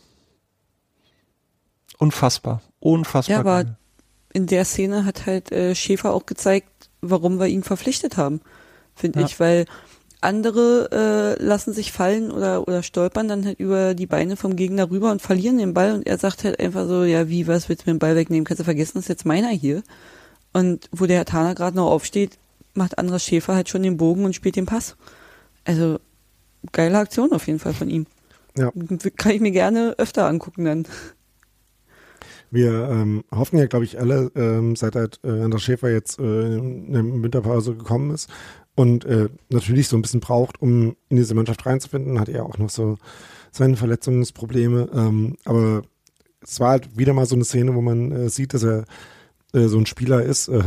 Speaker 3: unfassbar. Unfassbar.
Speaker 2: Ja, aber in der Szene hat halt äh, Schäfer auch gezeigt, warum wir ihn verpflichtet haben, finde
Speaker 3: Ja.
Speaker 2: ich, weil andere äh, lassen sich fallen oder oder stolpern dann halt über die Beine vom Gegner rüber und verlieren den Ball und er sagt halt einfach so, ja wie, was willst du mir den Ball wegnehmen? Kannst du vergessen, das ist jetzt meiner hier. Und wo der Herr Tana gerade noch aufsteht, macht Andras Schäfer halt schon den Bogen und spielt den Pass. Also geile Aktion auf jeden Fall von ihm.
Speaker 1: Ja.
Speaker 2: Kann ich mir gerne öfter angucken dann.
Speaker 1: Wir ähm, hoffen ja, glaube ich, alle, ähm, seit halt äh, Andras Schäfer jetzt äh, in der Winterpause gekommen ist und äh, natürlich so ein bisschen braucht, um in diese Mannschaft reinzufinden, hat er auch noch so seine Verletzungsprobleme. Ähm, aber es war halt wieder mal so eine Szene, wo man äh, sieht, dass er äh, so ein Spieler ist, äh,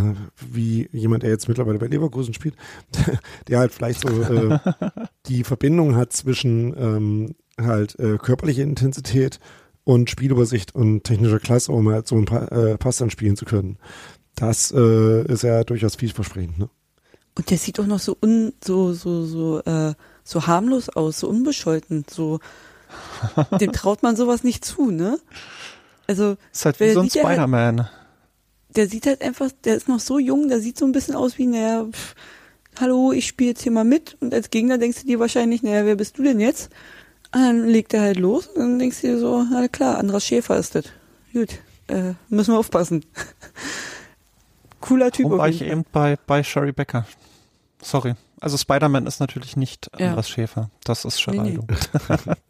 Speaker 1: wie jemand, der jetzt mittlerweile bei Leverkusen spielt, der halt vielleicht so äh, die Verbindung hat zwischen ähm, halt äh, körperlicher Intensität und Spielübersicht und technischer Klasse, um halt so einen pa äh, Pass dann spielen zu können. Das äh, ist ja durchaus vielversprechend. Ne?
Speaker 2: Und der sieht auch noch so un, so, so, so, äh, so harmlos aus, so unbescholten, so, dem traut man sowas nicht zu, ne? Also,
Speaker 3: ist halt wie so ein
Speaker 2: halt-
Speaker 3: Spider-Man.
Speaker 2: Der sieht halt einfach, der ist noch so jung, der sieht so ein bisschen aus wie, naja, pff, hallo, ich spiele jetzt hier mal mit. Und als Gegner denkst du dir wahrscheinlich, naja, wer bist du denn jetzt? Und dann legt er halt los und dann denkst du dir so, na klar, Andras Schäfer ist das. Gut, äh, müssen wir aufpassen. Cooler Typ.
Speaker 3: Warum war ich eben bei, bei Sherry Becker? Sorry. Also Spider-Man ist natürlich nicht
Speaker 2: Ja.
Speaker 3: Andras Schäfer. Das ist
Speaker 2: Nee, nee.
Speaker 3: Geraldo.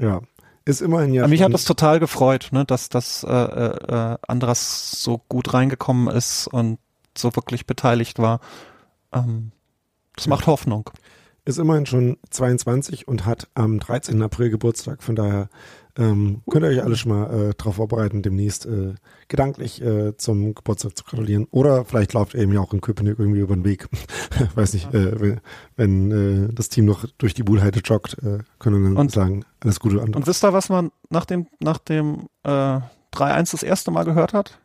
Speaker 1: Ja. Ist immerhin ja.
Speaker 3: Mich hat das total gefreut, ne, dass dass äh, äh, Andras so gut reingekommen ist und so wirklich beteiligt war. Ähm, das
Speaker 1: Ja.
Speaker 3: macht Hoffnung.
Speaker 1: ist immerhin schon 22 und hat am 13. April Geburtstag. Von daher ähm, könnt ihr euch alle schon mal äh, darauf vorbereiten, demnächst äh, gedanklich äh, zum Geburtstag zu gratulieren. Oder vielleicht läuft eben ja auch in Köpenick irgendwie über den Weg. Weiß nicht, äh, wenn, wenn äh, das Team noch durch die Buhlheide joggt, äh, können wir dann
Speaker 3: Und-
Speaker 1: sagen, alles Gute an.
Speaker 3: Und wisst ihr, was man nach dem nach dem äh, 3-1 das erste Mal gehört hat?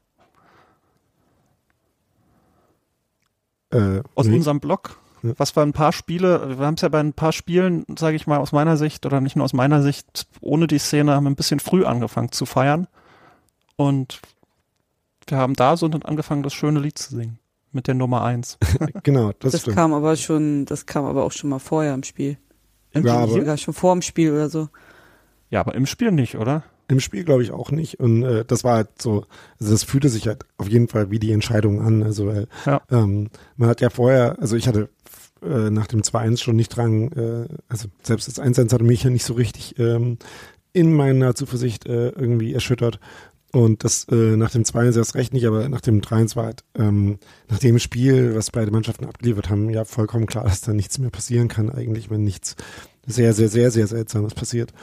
Speaker 3: Aus
Speaker 1: nee,
Speaker 3: unserem Blog? Was wir ein paar Spiele, wir haben es ja bei ein paar Spielen, sage ich mal aus meiner Sicht oder nicht nur aus meiner Sicht, ohne die Szene haben wir ein bisschen früh angefangen zu feiern und wir haben da so dann angefangen, das schöne Lied zu singen mit der Nummer 1.
Speaker 1: genau, das,
Speaker 2: Das
Speaker 1: stimmt.
Speaker 2: kam aber schon, das kam aber auch schon mal vorher im Spiel.
Speaker 3: Im
Speaker 1: Ja,
Speaker 3: Spiel?
Speaker 1: aber-
Speaker 2: Sogar schon vor dem Spiel oder so.
Speaker 3: ja, aber im Spiel nicht, oder?
Speaker 1: Im Spiel glaube ich auch nicht. Und äh, das war halt so, also das fühlte sich halt auf jeden Fall wie die Entscheidung an. Also weil,
Speaker 3: Ja.
Speaker 1: ähm, man hat ja vorher, also ich hatte äh, nach dem 2-1 schon nicht dran, äh, also selbst das 1-1 hatte mich ja nicht so richtig ähm, in meiner Zuversicht äh, irgendwie erschüttert. Und das äh, nach dem 2-1 erst recht nicht, aber nach dem 3-1 war halt, ähm, nach dem Spiel, was beide Mannschaften abgeliefert haben, ja vollkommen klar, dass da nichts mehr passieren kann, eigentlich, wenn nichts sehr, sehr, sehr, sehr Seltsames passiert.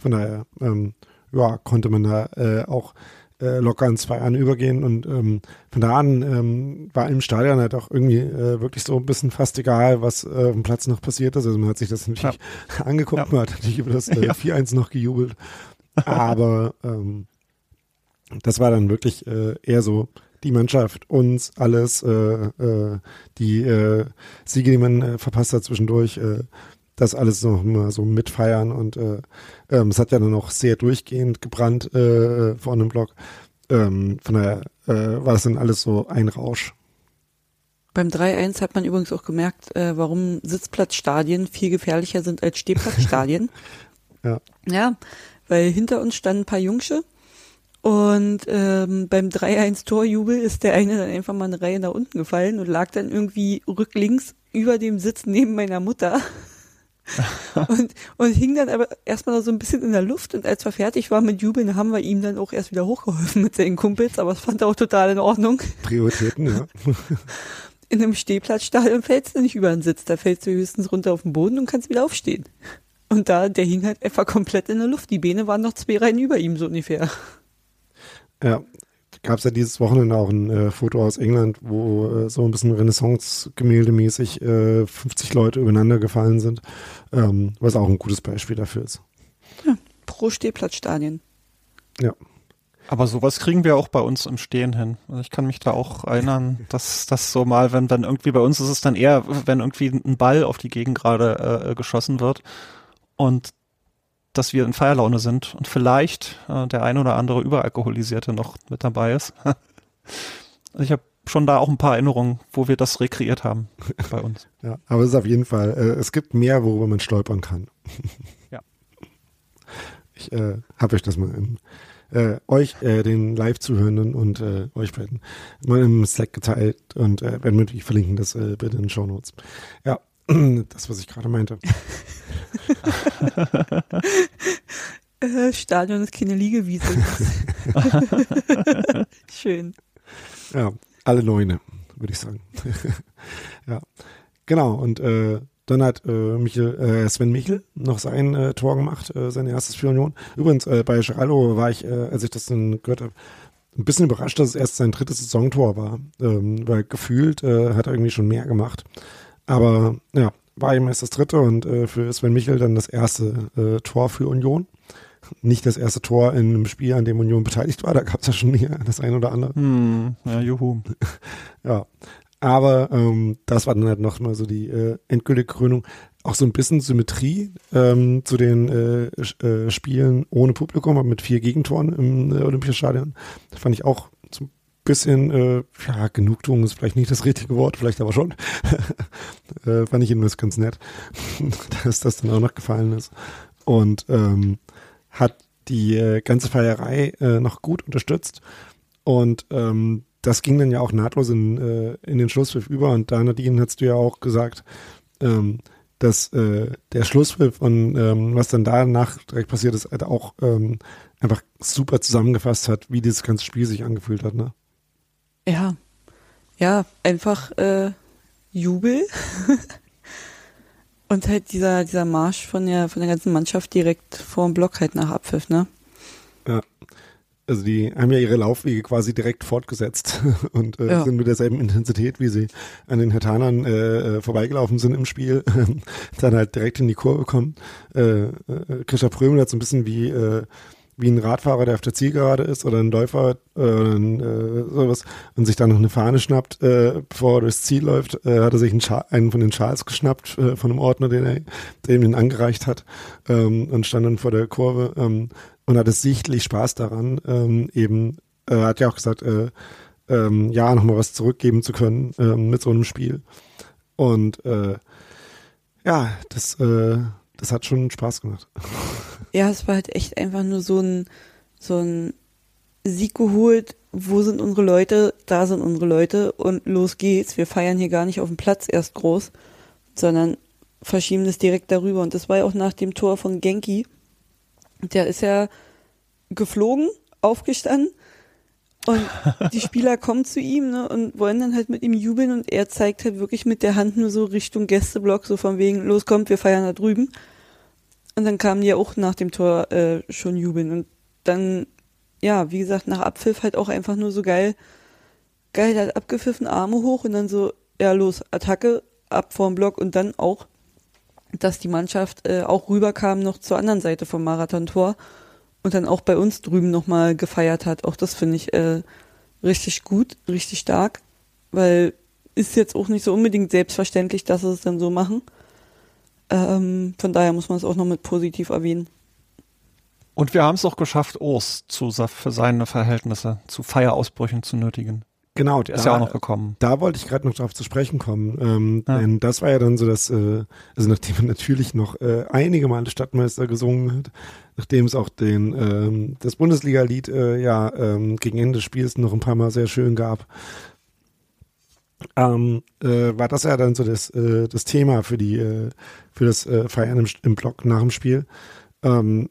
Speaker 1: Von daher, ähm, ja, konnte man da äh, auch äh, locker an zwei an übergehen und ähm, von da an ähm, war im Stadion halt auch irgendwie äh, wirklich so ein bisschen fast egal, was äh, auf dem Platz noch passiert ist. Also man hat sich das natürlich angeguckt,
Speaker 3: Ja.
Speaker 1: man hat natürlich über das äh,
Speaker 3: Ja.
Speaker 1: 4-1 noch gejubelt. Aber ähm, das war dann wirklich äh, eher so die Mannschaft, uns, alles, äh, äh, die äh, Siege, die man äh, verpasst hat zwischendurch, äh, das alles noch mal so mitfeiern und äh, ähm, es hat ja dann noch sehr durchgehend gebrannt äh, vor einem Block. Ähm, von daher äh, war das dann alles so ein Rausch.
Speaker 2: Beim 3-1 hat man übrigens auch gemerkt, äh, warum Sitzplatzstadien viel gefährlicher sind als Stehplatzstadien.
Speaker 1: Ja.
Speaker 2: Ja, weil hinter uns standen ein paar Jungsche und ähm, beim 3-1-Torjubel ist der eine dann einfach mal eine Reihe nach unten gefallen und lag dann irgendwie rücklinks über dem Sitz neben meiner Mutter. und, und hing dann aber erstmal noch so ein bisschen in der Luft und als wir fertig waren mit Jubeln, haben wir ihm dann auch erst wieder hochgeholfen mit seinen Kumpels, aber es fand er auch total in Ordnung.
Speaker 1: Prioritäten, ja.
Speaker 2: In einem Stehplatzstadion fällst du nicht über den Sitz, da fällst du höchstens runter auf den Boden und kannst wieder aufstehen. Und da, der hing halt einfach komplett in der Luft. Die Beine waren noch zwei Reihen über ihm, so ungefähr.
Speaker 1: Ja, gab es ja dieses Wochenende auch ein äh, Foto aus England, wo äh, so ein bisschen Renaissance-Gemälde-mäßig äh, 50 Leute übereinander gefallen sind, ähm, was auch ein gutes Beispiel dafür ist.
Speaker 2: Pro Stehplatzstadien.
Speaker 1: Ja.
Speaker 3: Aber sowas kriegen wir auch bei uns im Stehen hin. Also ich kann mich da auch erinnern, dass das so mal, wenn dann irgendwie bei uns ist es dann eher, wenn irgendwie ein Ball auf die Gegend gerade äh, geschossen wird und dass wir in Feierlaune sind und vielleicht äh, der ein oder andere Überalkoholisierte noch mit dabei ist. also ich habe schon da auch ein paar Erinnerungen, wo wir das rekreiert haben bei uns.
Speaker 1: Ja, aber es ist auf jeden Fall, äh, es gibt mehr, worüber man stolpern kann.
Speaker 3: Ja.
Speaker 1: Ich äh, habe euch das mal im, äh, euch, äh, den Live-Zuhörenden und äh, euch beiden mal im Slack geteilt und äh, wenn möglich verlinken das äh, bitte in den Show Notes. Ja, das, was ich gerade meinte.
Speaker 2: Äh, Stadion ist keine Liegewiese. Schön.
Speaker 1: Ja, alle Neune, würde ich sagen. ja, genau. Und äh, dann hat äh, Michel, äh, Sven Michel noch sein äh, Tor gemacht, äh, sein erstes für Union. Übrigens, äh, bei Geraldo war ich, äh, als ich das dann gehört habe, ein bisschen überrascht, dass es erst sein drittes Saisontor war. Ähm, weil gefühlt äh, hat er irgendwie schon mehr gemacht. Aber ja, war ihm erst das dritte und äh, für Sven Michel dann das erste äh, Tor für Union. Nicht das erste Tor in einem Spiel, an dem Union beteiligt war, da gab es ja schon das ein oder andere.
Speaker 3: Hm, ja, juhu.
Speaker 1: Ja, aber ähm, das war dann halt noch mal so die äh, endgültige Krönung. Auch so ein bisschen Symmetrie ähm, zu den äh, äh, Spielen ohne Publikum, aber mit vier Gegentoren im äh, Olympiastadion. Das fand ich auch ein bisschen, äh, ja, Genugtuung ist vielleicht nicht das richtige Wort, vielleicht aber schon. äh, fand ich jedenfalls ganz nett, dass das dann auch noch gefallen ist. Und ähm, hat die äh, ganze Feierei äh, noch gut unterstützt. Und ähm, das ging dann ja auch nahtlos in, äh, in den Schlusspfiff über. Und da, Nadine, hast du ja auch gesagt, ähm, dass äh, der Schlusspfiff und ähm, was dann danach direkt passiert ist, halt auch ähm, einfach super zusammengefasst hat, wie dieses ganze Spiel sich angefühlt hat. Ne?
Speaker 2: Ja, ja, einfach äh, Jubel und halt dieser dieser Marsch von der von der ganzen Mannschaft direkt vor dem Block halt nach Abpfiff, ne?
Speaker 1: Ja. Also die haben ja ihre Laufwege quasi direkt fortgesetzt und äh,
Speaker 2: Ja.
Speaker 1: sind mit derselben Intensität, wie sie an den Hertanern äh, äh, vorbeigelaufen sind im Spiel, dann halt direkt in die Kurve kommen. Äh, äh, Krischer Prömel hat so ein bisschen wie äh, wie ein Radfahrer, der auf der Zielgerade ist oder ein Läufer äh, äh, sowas und sich dann noch eine Fahne schnappt, äh, bevor er durchs Ziel läuft, äh, hat er sich einen, Scha einen von den Schals geschnappt äh, von einem Ordner, den er, der ihm den angereicht hat ähm, und stand dann vor der Kurve ähm, und hatte sichtlich Spaß daran, ähm, eben, äh, hat ja auch gesagt, äh, ähm, ja, nochmal was zurückgeben zu können ähm, mit so einem Spiel. Und äh, ja, das, äh, das hat schon Spaß gemacht.
Speaker 2: Ja, es war halt echt einfach nur so ein, so ein Sieg geholt. Wo sind unsere Leute? Da sind unsere Leute und los geht's. Wir feiern hier gar nicht auf dem Platz erst groß, sondern verschieben das direkt darüber. Und das war ja auch nach dem Tor von Genki. Der ist ja geflogen, aufgestanden und die Spieler kommen zu ihm ne, und wollen dann halt mit ihm jubeln und er zeigt halt wirklich mit der Hand nur so Richtung Gästeblock, so von wegen, los kommt, wir feiern da drüben. Und dann kamen die ja auch nach dem Tor äh, schon jubeln. Und dann, ja, wie gesagt, nach Abpfiff halt auch einfach nur so geil, geil, der hat abgepfiffen, Arme hoch und dann so, ja, los, Attacke, ab vorm Block und dann auch, dass die Mannschaft äh, auch rüberkam noch zur anderen Seite vom Marathontor und dann auch bei uns drüben nochmal gefeiert hat. Auch das finde ich äh, richtig gut, richtig stark, weil ist jetzt auch nicht so unbedingt selbstverständlich, dass sie es dann so machen. Ähm, von daher muss man es auch noch mit positiv erwähnen.
Speaker 3: Und wir haben es auch geschafft, Urs zu für seine Verhältnisse zu Feierausbrüchen zu nötigen.
Speaker 1: Genau,
Speaker 3: Der ist ja auch noch gekommen.
Speaker 1: Da wollte ich gerade noch drauf zu sprechen kommen. Ähm,
Speaker 3: Ja.
Speaker 1: Denn das war ja dann so, dass, äh, also nachdem man natürlich noch äh, einige Male Stadtmeister gesungen hat, nachdem es auch den ähm, das Bundesliga-Lied äh, ja ähm, gegen Ende des Spiels noch ein paar Mal sehr schön gab, ähm, äh, war das ja dann so das, äh, das Thema für die äh, für das äh, Feiern im, im Block nach dem Spiel. Ähm,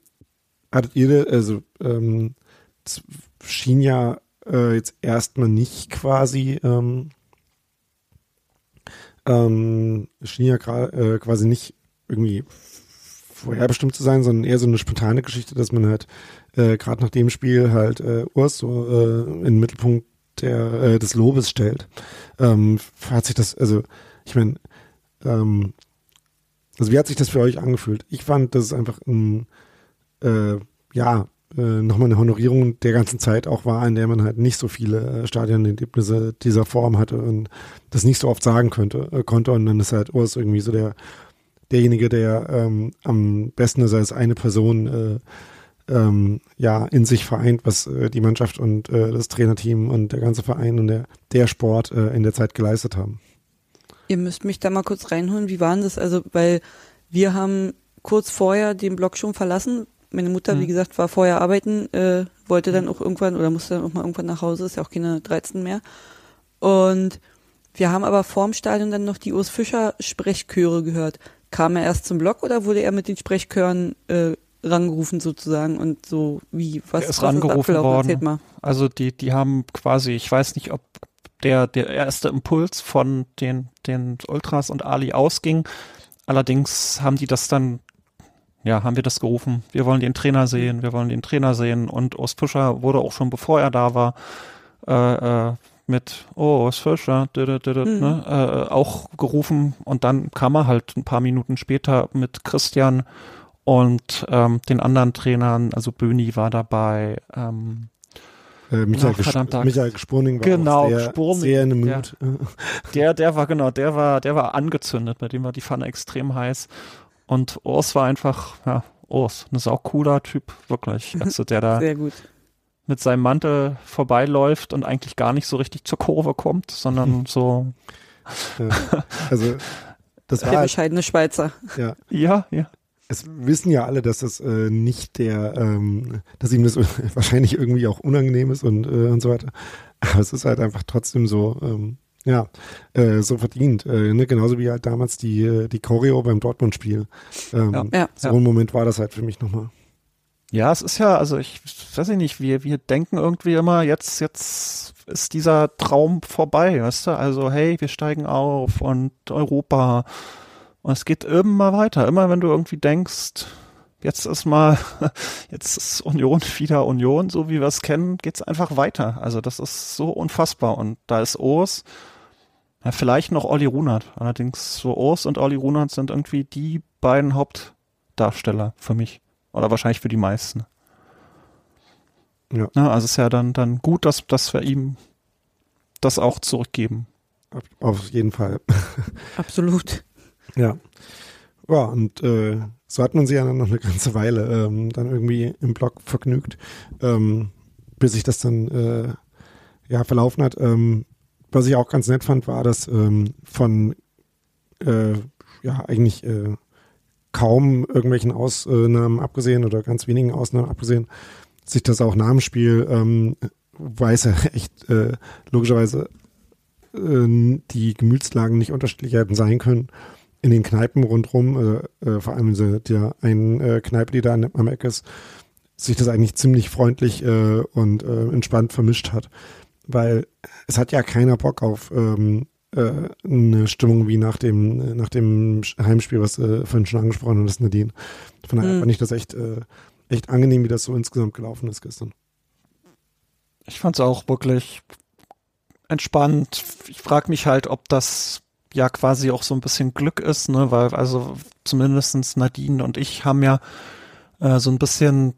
Speaker 1: hattet ihr, also ähm, schien ja äh, jetzt erstmal nicht quasi ähm, ähm, schien ja äh, quasi nicht irgendwie vorherbestimmt zu sein, sondern eher so eine spontane Geschichte, dass man halt äh, gerade nach dem Spiel halt äh, Urs so äh, in den Mittelpunkt der, äh, des Lobes stellt. Ähm, hat sich das, also ich meine, ähm, also wie hat sich das für euch angefühlt? Ich fand, das ist einfach ein, äh, ja, äh, nochmal eine Honorierung der ganzen Zeit auch war, in der man halt nicht so viele äh, Stadionerlebnisse dieser Form hatte und das nicht so oft sagen könnte, äh, konnte. Und dann ist halt Urs irgendwie so der derjenige, der ähm, am besten ist als eine Person äh, ähm, ja in sich vereint, was äh, die Mannschaft und äh, das Trainerteam und der ganze Verein und der, der Sport äh, in der Zeit geleistet haben.
Speaker 2: Ihr müsst mich da mal kurz reinholen. Wie waren das? Also, weil wir haben kurz vorher den Blog schon verlassen. Meine Mutter, mhm. wie gesagt, war vorher arbeiten, äh, wollte dann auch irgendwann oder musste dann auch mal irgendwann nach Hause, ist ja auch keine 13 mehr. Und wir haben aber vorm Stadion dann noch die Urs Fischer Sprechchöre gehört. Kam er erst zum Blog oder wurde er mit den Sprechchören äh, rangerufen sozusagen und so wie was,
Speaker 3: er ist was rangerufen ist worden. Also die die haben quasi, ich weiß nicht, ob der der erste Impuls von den den Ultras und Ali ausging. Allerdings haben die das dann ja, haben wir das gerufen. Wir wollen den Trainer sehen, wir wollen den Trainer sehen. Und Urs Fischer wurde auch schon bevor er da war, äh, äh, mit Oh, Urs Fischer, mhm. ne, äh, auch gerufen. Und dann kam er halt ein paar Minuten später mit Christian und ähm, den anderen Trainern, also Böni war dabei, ähm,
Speaker 1: äh, Michael, Ach, Michael Spurning war
Speaker 3: genau,
Speaker 1: sehr,
Speaker 3: Spurning,
Speaker 1: sehr in dem Mut.
Speaker 3: Der, der war genau, der war, der war angezündet, bei dem war die Pfanne extrem heiß. Und Urs war einfach, ja, Urs, ein saucooler Typ, wirklich. Also der da mit seinem Mantel vorbeiläuft und eigentlich gar nicht so richtig zur Kurve kommt, sondern so.
Speaker 1: also das
Speaker 2: war der bescheidene Schweizer.
Speaker 3: Ja. Ja, ja.
Speaker 1: Es wissen ja alle, dass das äh, nicht der, ähm, dass ihm das wahrscheinlich irgendwie auch unangenehm ist und, äh, und so weiter. Aber es ist halt einfach trotzdem so, ähm, ja, äh, so verdient. Äh, ne? Genauso wie halt damals die, äh, die Choreo beim Dortmund-Spiel. Ähm, ja, so ein Moment war das halt für mich nochmal.
Speaker 3: Ja, es ist ja, also ich weiß nicht, wir, wir denken irgendwie immer, jetzt, jetzt ist dieser Traum vorbei, weißt du? Also, hey, wir steigen auf und Europa. Und es geht immer weiter. Immer wenn du irgendwie denkst, jetzt ist mal, jetzt ist Union wieder Union, so wie wir es kennen, geht's einfach weiter. Also das ist so unfassbar. Und da ist O's ja, vielleicht noch Olli Runert. Allerdings so Urs und Olli Runert sind irgendwie die beiden Hauptdarsteller für mich. Oder wahrscheinlich für die meisten. Ja. ja also es ist ja dann, dann gut, dass, dass wir ihm das auch zurückgeben.
Speaker 1: Auf jeden Fall.
Speaker 2: Absolut.
Speaker 1: Ja. Ja, und äh, so hat man sie ja dann noch eine ganze Weile ähm, dann irgendwie im Blog vergnügt, ähm, bis sich das dann äh, ja verlaufen hat. Ähm, was ich auch ganz nett fand, war, dass ähm, von äh, ja eigentlich äh, kaum irgendwelchen Ausnahmen abgesehen oder ganz wenigen Ausnahmen abgesehen, sich das auch nach dem Spiel ähm, echt äh, logischerweise äh, die Gemütslagen nicht unterschiedlicher hätten sein können in den Kneipen rundherum, äh, äh, vor allem in der einen äh, Kneipe, die da am Eck ist, sich das eigentlich ziemlich freundlich und entspannt vermischt hat weil es hat ja keiner Bock auf ähm, äh, eine Stimmung wie nach dem, nach dem Heimspiel, was äh, vorhin schon angesprochen hast, Nadine. Von daher mhm. fand ich das echt, äh, echt angenehm, wie das so insgesamt gelaufen ist gestern.
Speaker 3: Ich fand es auch wirklich entspannt. Ich frage mich halt, ob das ja quasi auch so ein bisschen Glück ist, ne, weil also zumindestens Nadine und ich haben ja äh, so ein bisschen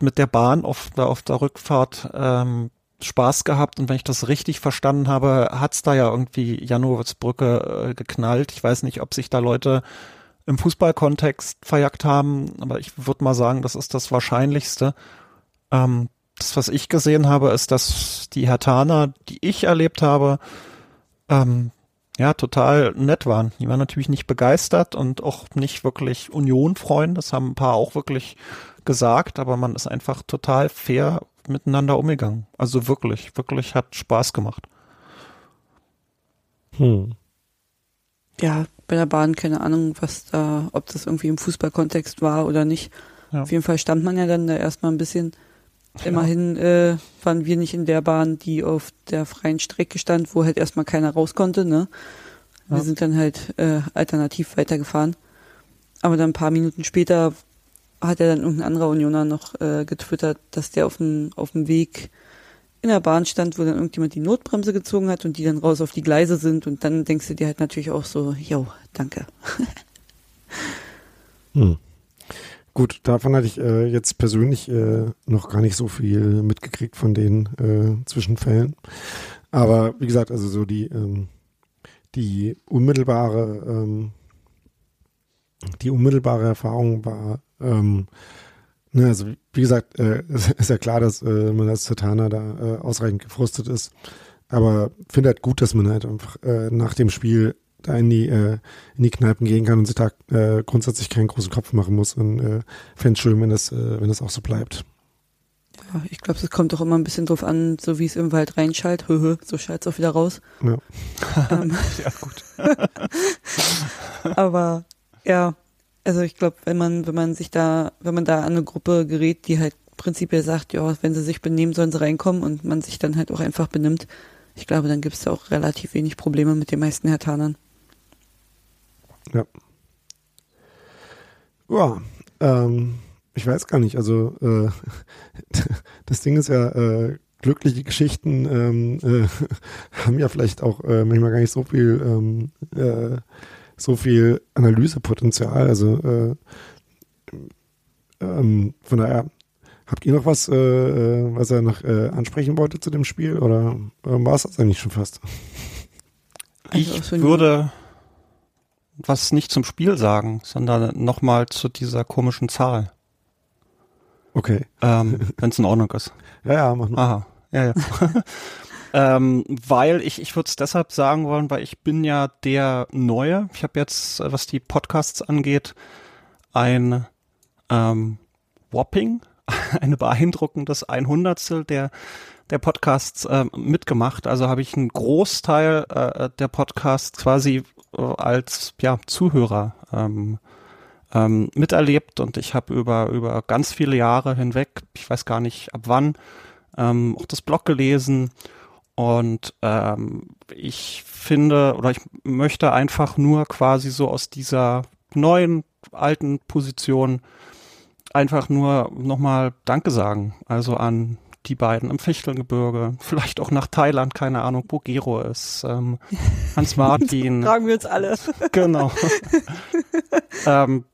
Speaker 3: mit der Bahn auf, auf der Rückfahrt ähm, Spaß gehabt und wenn ich das richtig verstanden habe, hat's da ja irgendwie Janowitz-Brücke äh, geknallt. Ich weiß nicht, ob sich da Leute im Fußballkontext verjagt haben, aber ich würde mal sagen, das ist das Wahrscheinlichste. Ähm, das, was ich gesehen habe, ist, dass die Hertaner, die ich erlebt habe, ähm, ja, total nett waren. Die waren natürlich nicht begeistert und auch nicht wirklich Union-Freunde. Das haben ein paar auch wirklich gesagt, aber man ist einfach total fair miteinander umgegangen. Also wirklich, wirklich hat Spaß gemacht.
Speaker 2: Hm. Ja, bei der Bahn keine Ahnung, was da, ob das irgendwie im Fußballkontext war oder nicht. Ja. Auf jeden Fall stand man ja dann da erstmal ein bisschen. Immerhin äh, waren wir nicht in der Bahn, die auf der freien Strecke stand, wo halt erstmal keiner raus konnte, ne? Wir ja. sind dann halt äh, alternativ weitergefahren. Aber dann ein paar Minuten später hat ja dann irgendein anderer Unioner noch äh, getwittert, dass der auf dem, auf dem Weg in der Bahn stand, wo dann irgendjemand die Notbremse gezogen hat und die dann raus auf die Gleise sind und dann denkst du dir halt natürlich auch so, yo, danke.
Speaker 1: hm. Gut, davon hatte ich äh, jetzt persönlich äh, noch gar nicht so viel mitgekriegt von den äh, Zwischenfällen. Aber wie gesagt, also so die, ähm, die unmittelbare, ähm, die unmittelbare Erfahrung war, ähm, ne, also wie gesagt, äh, ist ja klar, dass äh, man als Satana da äh, ausreichend gefrustet ist. Aber finde halt gut, dass man halt einfach äh, nach dem Spiel da in die, äh, in die Kneipen gehen kann und sich da äh, grundsätzlich keinen großen Kopf machen muss. Und äh, fände es schön, wenn das, äh, wenn das auch so bleibt.
Speaker 2: Ja, ich glaube, es kommt doch immer ein bisschen drauf an, so wie es im Wald reinschallt. Höhö, so schallt es auch wieder raus.
Speaker 1: Ja.
Speaker 2: Ähm,
Speaker 3: Ja, gut.
Speaker 2: aber ja, also ich glaube, wenn man, wenn man sich da, wenn man da an eine Gruppe gerät, die halt prinzipiell sagt, ja, wenn sie sich benehmen, sollen sie reinkommen und man sich dann halt auch einfach benimmt, ich glaube, dann gibt es da auch relativ wenig Probleme mit den meisten Hertanern.
Speaker 1: Ja, ähm, ich weiß gar nicht. Also äh, das Ding ist ja, äh, glückliche Geschichten ähm, äh, haben ja vielleicht auch äh, manchmal gar nicht so viel ähm, äh, so viel Analysepotenzial. Also äh, ähm, von daher habt ihr noch was, äh, äh, was er noch äh, ansprechen wollte zu dem Spiel oder ähm, war es das eigentlich schon fast?
Speaker 2: Also
Speaker 3: Ich
Speaker 2: so ein-
Speaker 3: würde was nicht zum Spiel sagen, sondern nochmal zu dieser komischen Zahl,
Speaker 1: Okay,
Speaker 3: ähm, wenn es in Ordnung ist.
Speaker 1: ja, ja, mach noch.
Speaker 3: Aha, ja, ja. ähm, weil ich, ich würde es deshalb sagen wollen, weil ich bin ja der Neue. Ich habe jetzt, äh, was die Podcasts angeht, ein ähm, Whopping, eine beeindruckendes Einhundertstel der der Podcasts äh, mitgemacht. Also habe ich einen Großteil äh, der Podcasts quasi äh, als ja, Zuhörer ähm, ähm, miterlebt und ich habe über, über ganz viele Jahre hinweg, ich weiß gar nicht ab wann, ähm, auch das Blog gelesen und ähm, ich finde oder ich möchte einfach nur quasi so aus dieser neuen, alten Position einfach nur nochmal Danke sagen. Also an die beiden im Fichtelgebirge, vielleicht auch nach Thailand, keine Ahnung, wo Gero ist, ähm, Hans Martin,
Speaker 2: Fragen wir uns alle.
Speaker 3: genau. ähm,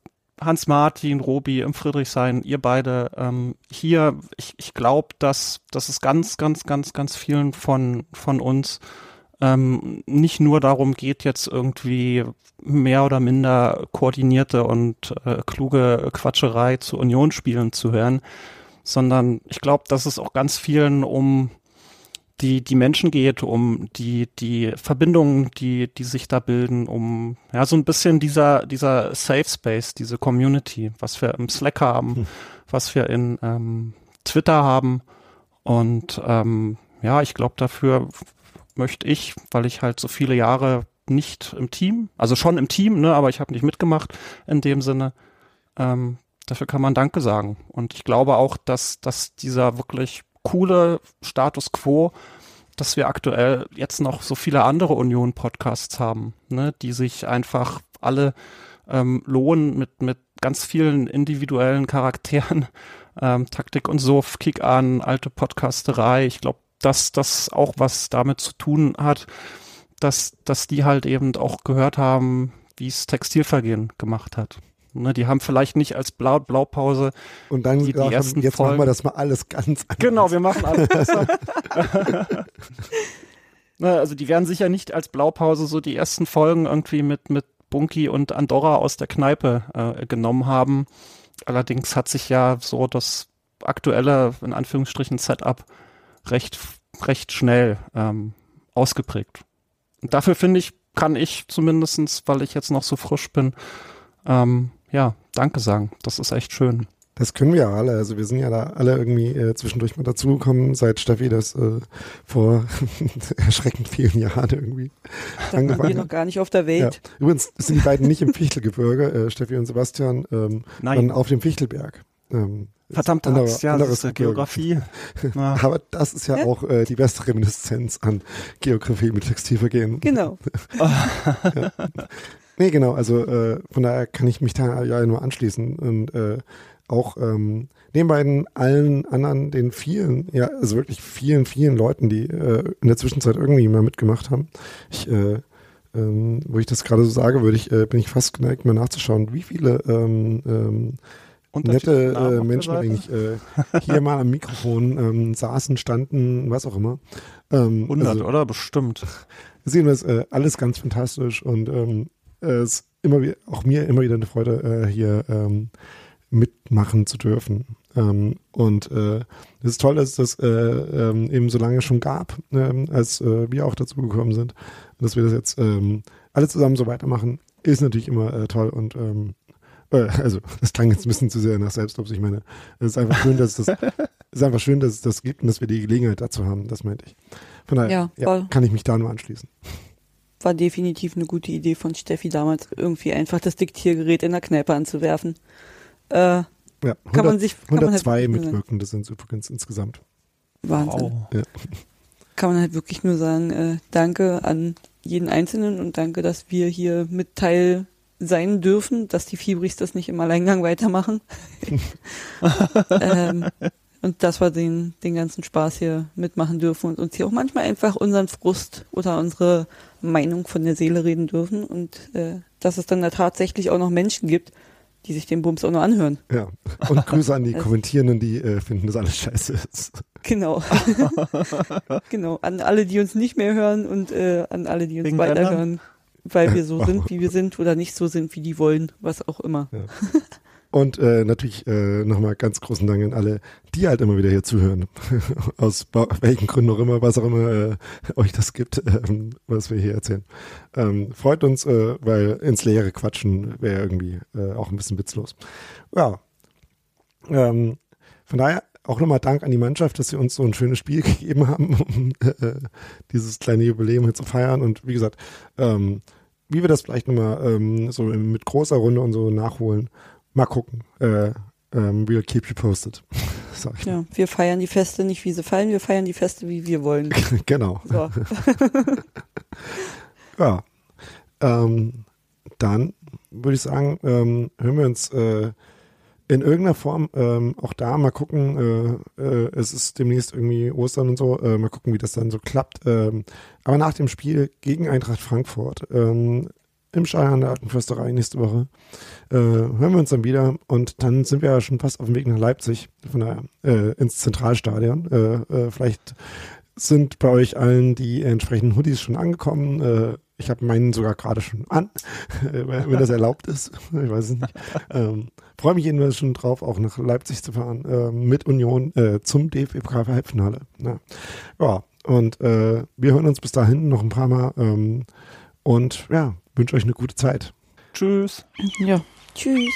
Speaker 3: Hans Martin, Robi im Friedrichshain, ihr beide ähm, hier, ich, ich glaube, dass, dass es ganz, ganz, ganz, ganz vielen von, von uns ähm, nicht nur darum geht, jetzt irgendwie mehr oder minder koordinierte und äh, kluge Quatscherei zu Unionsspielen zu hören, sondern ich glaube, dass es auch ganz vielen um die, die Menschen geht, um die, die Verbindungen, die, die sich da bilden, um ja so ein bisschen dieser, dieser Safe Space, diese Community, was wir im Slack haben,
Speaker 1: Hm.
Speaker 3: was wir in ähm, Twitter haben. Und ähm, ja, ich glaube, dafür möchte ich, weil ich halt so viele Jahre nicht im Team, also schon im Team, ne, aber ich habe nicht mitgemacht in dem Sinne. Ähm, dafür kann man Danke sagen. Und ich glaube auch, dass, dass dieser wirklich coole Status quo, dass wir aktuell jetzt noch so viele andere Union-Podcasts haben, ne, die sich einfach alle ähm, lohnen mit, mit ganz vielen individuellen Charakteren, ähm, Taktik und Sof, Kick an, alte Podcasterei. Ich glaube, dass das auch was damit zu tun hat, dass, dass die halt eben auch gehört haben, wie es Textilvergehen gemacht hat. Ne, die haben vielleicht nicht als Blau Blaupause
Speaker 1: Und dann
Speaker 3: die- die
Speaker 1: haben,
Speaker 3: ersten
Speaker 1: jetzt machen wir
Speaker 3: Folgen-
Speaker 1: das mal alles ganz anders.
Speaker 3: Genau, wir machen alles besser. Ne, also die werden sicher nicht als Blaupause so die ersten Folgen irgendwie mit, mit Bunky und Andorra aus der Kneipe äh, genommen haben. Allerdings hat sich ja so das aktuelle, in Anführungsstrichen, Setup recht, recht schnell ähm, ausgeprägt. Und dafür finde ich, kann ich zumindestens, weil ich jetzt noch so frisch bin, ähm, ja, Danke sagen. Das ist echt schön.
Speaker 1: Das können wir ja alle. Also wir sind ja da alle irgendwie äh, zwischendurch mal dazugekommen, seit Steffi das äh, vor erschreckend vielen Jahren irgendwie
Speaker 2: Wir
Speaker 1: angefangen
Speaker 2: noch
Speaker 1: hat.
Speaker 2: gar nicht auf der
Speaker 1: Ja.
Speaker 2: Welt.
Speaker 1: Übrigens sind die beiden nicht im Fichtelgebirge, äh, Steffi und Sebastian, ähm,
Speaker 3: Nein.
Speaker 1: sondern auf dem Fichtelberg. Ähm, ist
Speaker 3: Verdammte
Speaker 1: andere-
Speaker 3: Axt, ja, das
Speaker 1: anderes
Speaker 3: ist ja
Speaker 1: Gebirge.
Speaker 3: Geografie. Na,
Speaker 1: Aber das ist ja
Speaker 2: Ja.
Speaker 1: auch äh, die beste Reminiszenz an Geografie mit Textilvergehen.
Speaker 2: Genau.
Speaker 1: Nee, genau, also äh, von daher kann ich mich da ja nur anschließen und äh, auch ähm, neben beiden allen anderen, den vielen, ja, also wirklich vielen, vielen Leuten, die äh, in der Zwischenzeit irgendwie mal mitgemacht haben. Ich, äh, ähm, wo ich das gerade so sage, würde ich, äh, bin ich fast geneigt, mal nachzuschauen, wie viele ähm, ähm, nette äh, Menschen eigentlich äh, hier mal am Mikrofon ähm, saßen, standen, was auch immer.
Speaker 3: Ähm, 100, also, oder? Bestimmt.
Speaker 1: Sehen wir es äh, alles ganz fantastisch und ähm, es ist immer wieder, auch mir immer wieder eine Freude, äh, hier ähm, mitmachen zu dürfen. Ähm, und äh, es ist toll, dass es das äh, ähm, eben so lange schon gab, ähm, als äh, wir auch dazu gekommen sind. dass wir das jetzt ähm, alle zusammen so weitermachen, ist natürlich immer äh, toll und äh, also das klang jetzt ein bisschen zu sehr nach Selbstlob. Ich meine, es ist einfach schön, dass es das, ist einfach schön, dass es das gibt und dass wir die Gelegenheit dazu haben. Das meinte ich. Von daher ja, ja, kann ich mich da nur anschließen.
Speaker 2: War definitiv eine gute Idee von Steffi damals, irgendwie einfach das Diktiergerät in der Kneipe anzuwerfen. Äh, ja, 100, kann man sich
Speaker 1: kann 102 man halt Mitwirkende sind übrigens insgesamt.
Speaker 2: Wahnsinn. Wow. Ja. Kann man halt wirklich nur sagen, äh, danke an jeden Einzelnen und danke, dass wir hier mit Teil sein dürfen, dass die Fibris das nicht im Alleingang weitermachen. ähm, und dass wir den, den ganzen Spaß hier mitmachen dürfen und uns hier auch manchmal einfach unseren Frust oder unsere Meinung von der Seele reden dürfen und äh, dass es dann da tatsächlich auch noch Menschen gibt, die sich den Bums auch nur anhören.
Speaker 1: Ja, und Grüße an die also, Kommentierenden, die äh, finden, dass alles scheiße ist.
Speaker 2: Genau. genau, an alle, die uns nicht mehr hören und äh, an alle, die uns Wegen weiterhören weil wir so sind, wie wir sind oder nicht so sind, wie die wollen, was auch immer. Ja.
Speaker 1: Und äh, natürlich äh, nochmal ganz großen Dank an alle, die halt immer wieder hier zuhören. Aus welchen Gründen auch immer, was auch immer äh, euch das gibt, ähm, was wir hier erzählen. Ähm, freut uns, äh, weil ins Leere quatschen wäre irgendwie äh, auch ein bisschen witzlos. Ja. Ähm, von daher auch nochmal Dank an die Mannschaft, dass sie uns so ein schönes Spiel gegeben haben, um äh, dieses kleine Jubiläum hier zu feiern. Und wie gesagt, ähm, wie wir das vielleicht nochmal ähm, so mit großer Runde und so nachholen, mal gucken. Äh, ähm, we'll keep you posted.
Speaker 2: ja, wir feiern die Feste nicht, wie sie fallen, wir feiern die Feste, wie wir wollen.
Speaker 1: genau. So. ja. Ähm, dann würde ich sagen, ähm, hören wir uns äh, in irgendeiner Form ähm, auch da mal gucken. Äh, äh, es ist demnächst irgendwie Ostern und so. Äh, mal gucken, wie das dann so klappt. Ähm, aber nach dem Spiel gegen Eintracht Frankfurt ähm, im Scheier an der Alten Försterei nächste Woche äh, hören wir uns dann wieder und dann sind wir ja schon fast auf dem Weg nach Leipzig, von daher äh, ins Zentralstadion. Äh, vielleicht sind bei euch allen die entsprechenden Hoodies schon angekommen. Ich habe meinen sogar gerade schon an, wenn das erlaubt ist. Ich weiß es nicht. Ähm, Freue mich jedenfalls schon drauf, auch nach Leipzig zu fahren äh, mit Union äh, zum DFB-Pokal-Halbfinale. Ja. ja, und äh, wir hören uns bis dahin noch ein paar Mal ähm, und ja, wünsche euch eine gute Zeit.
Speaker 3: Tschüss.
Speaker 2: Ja, tschüss.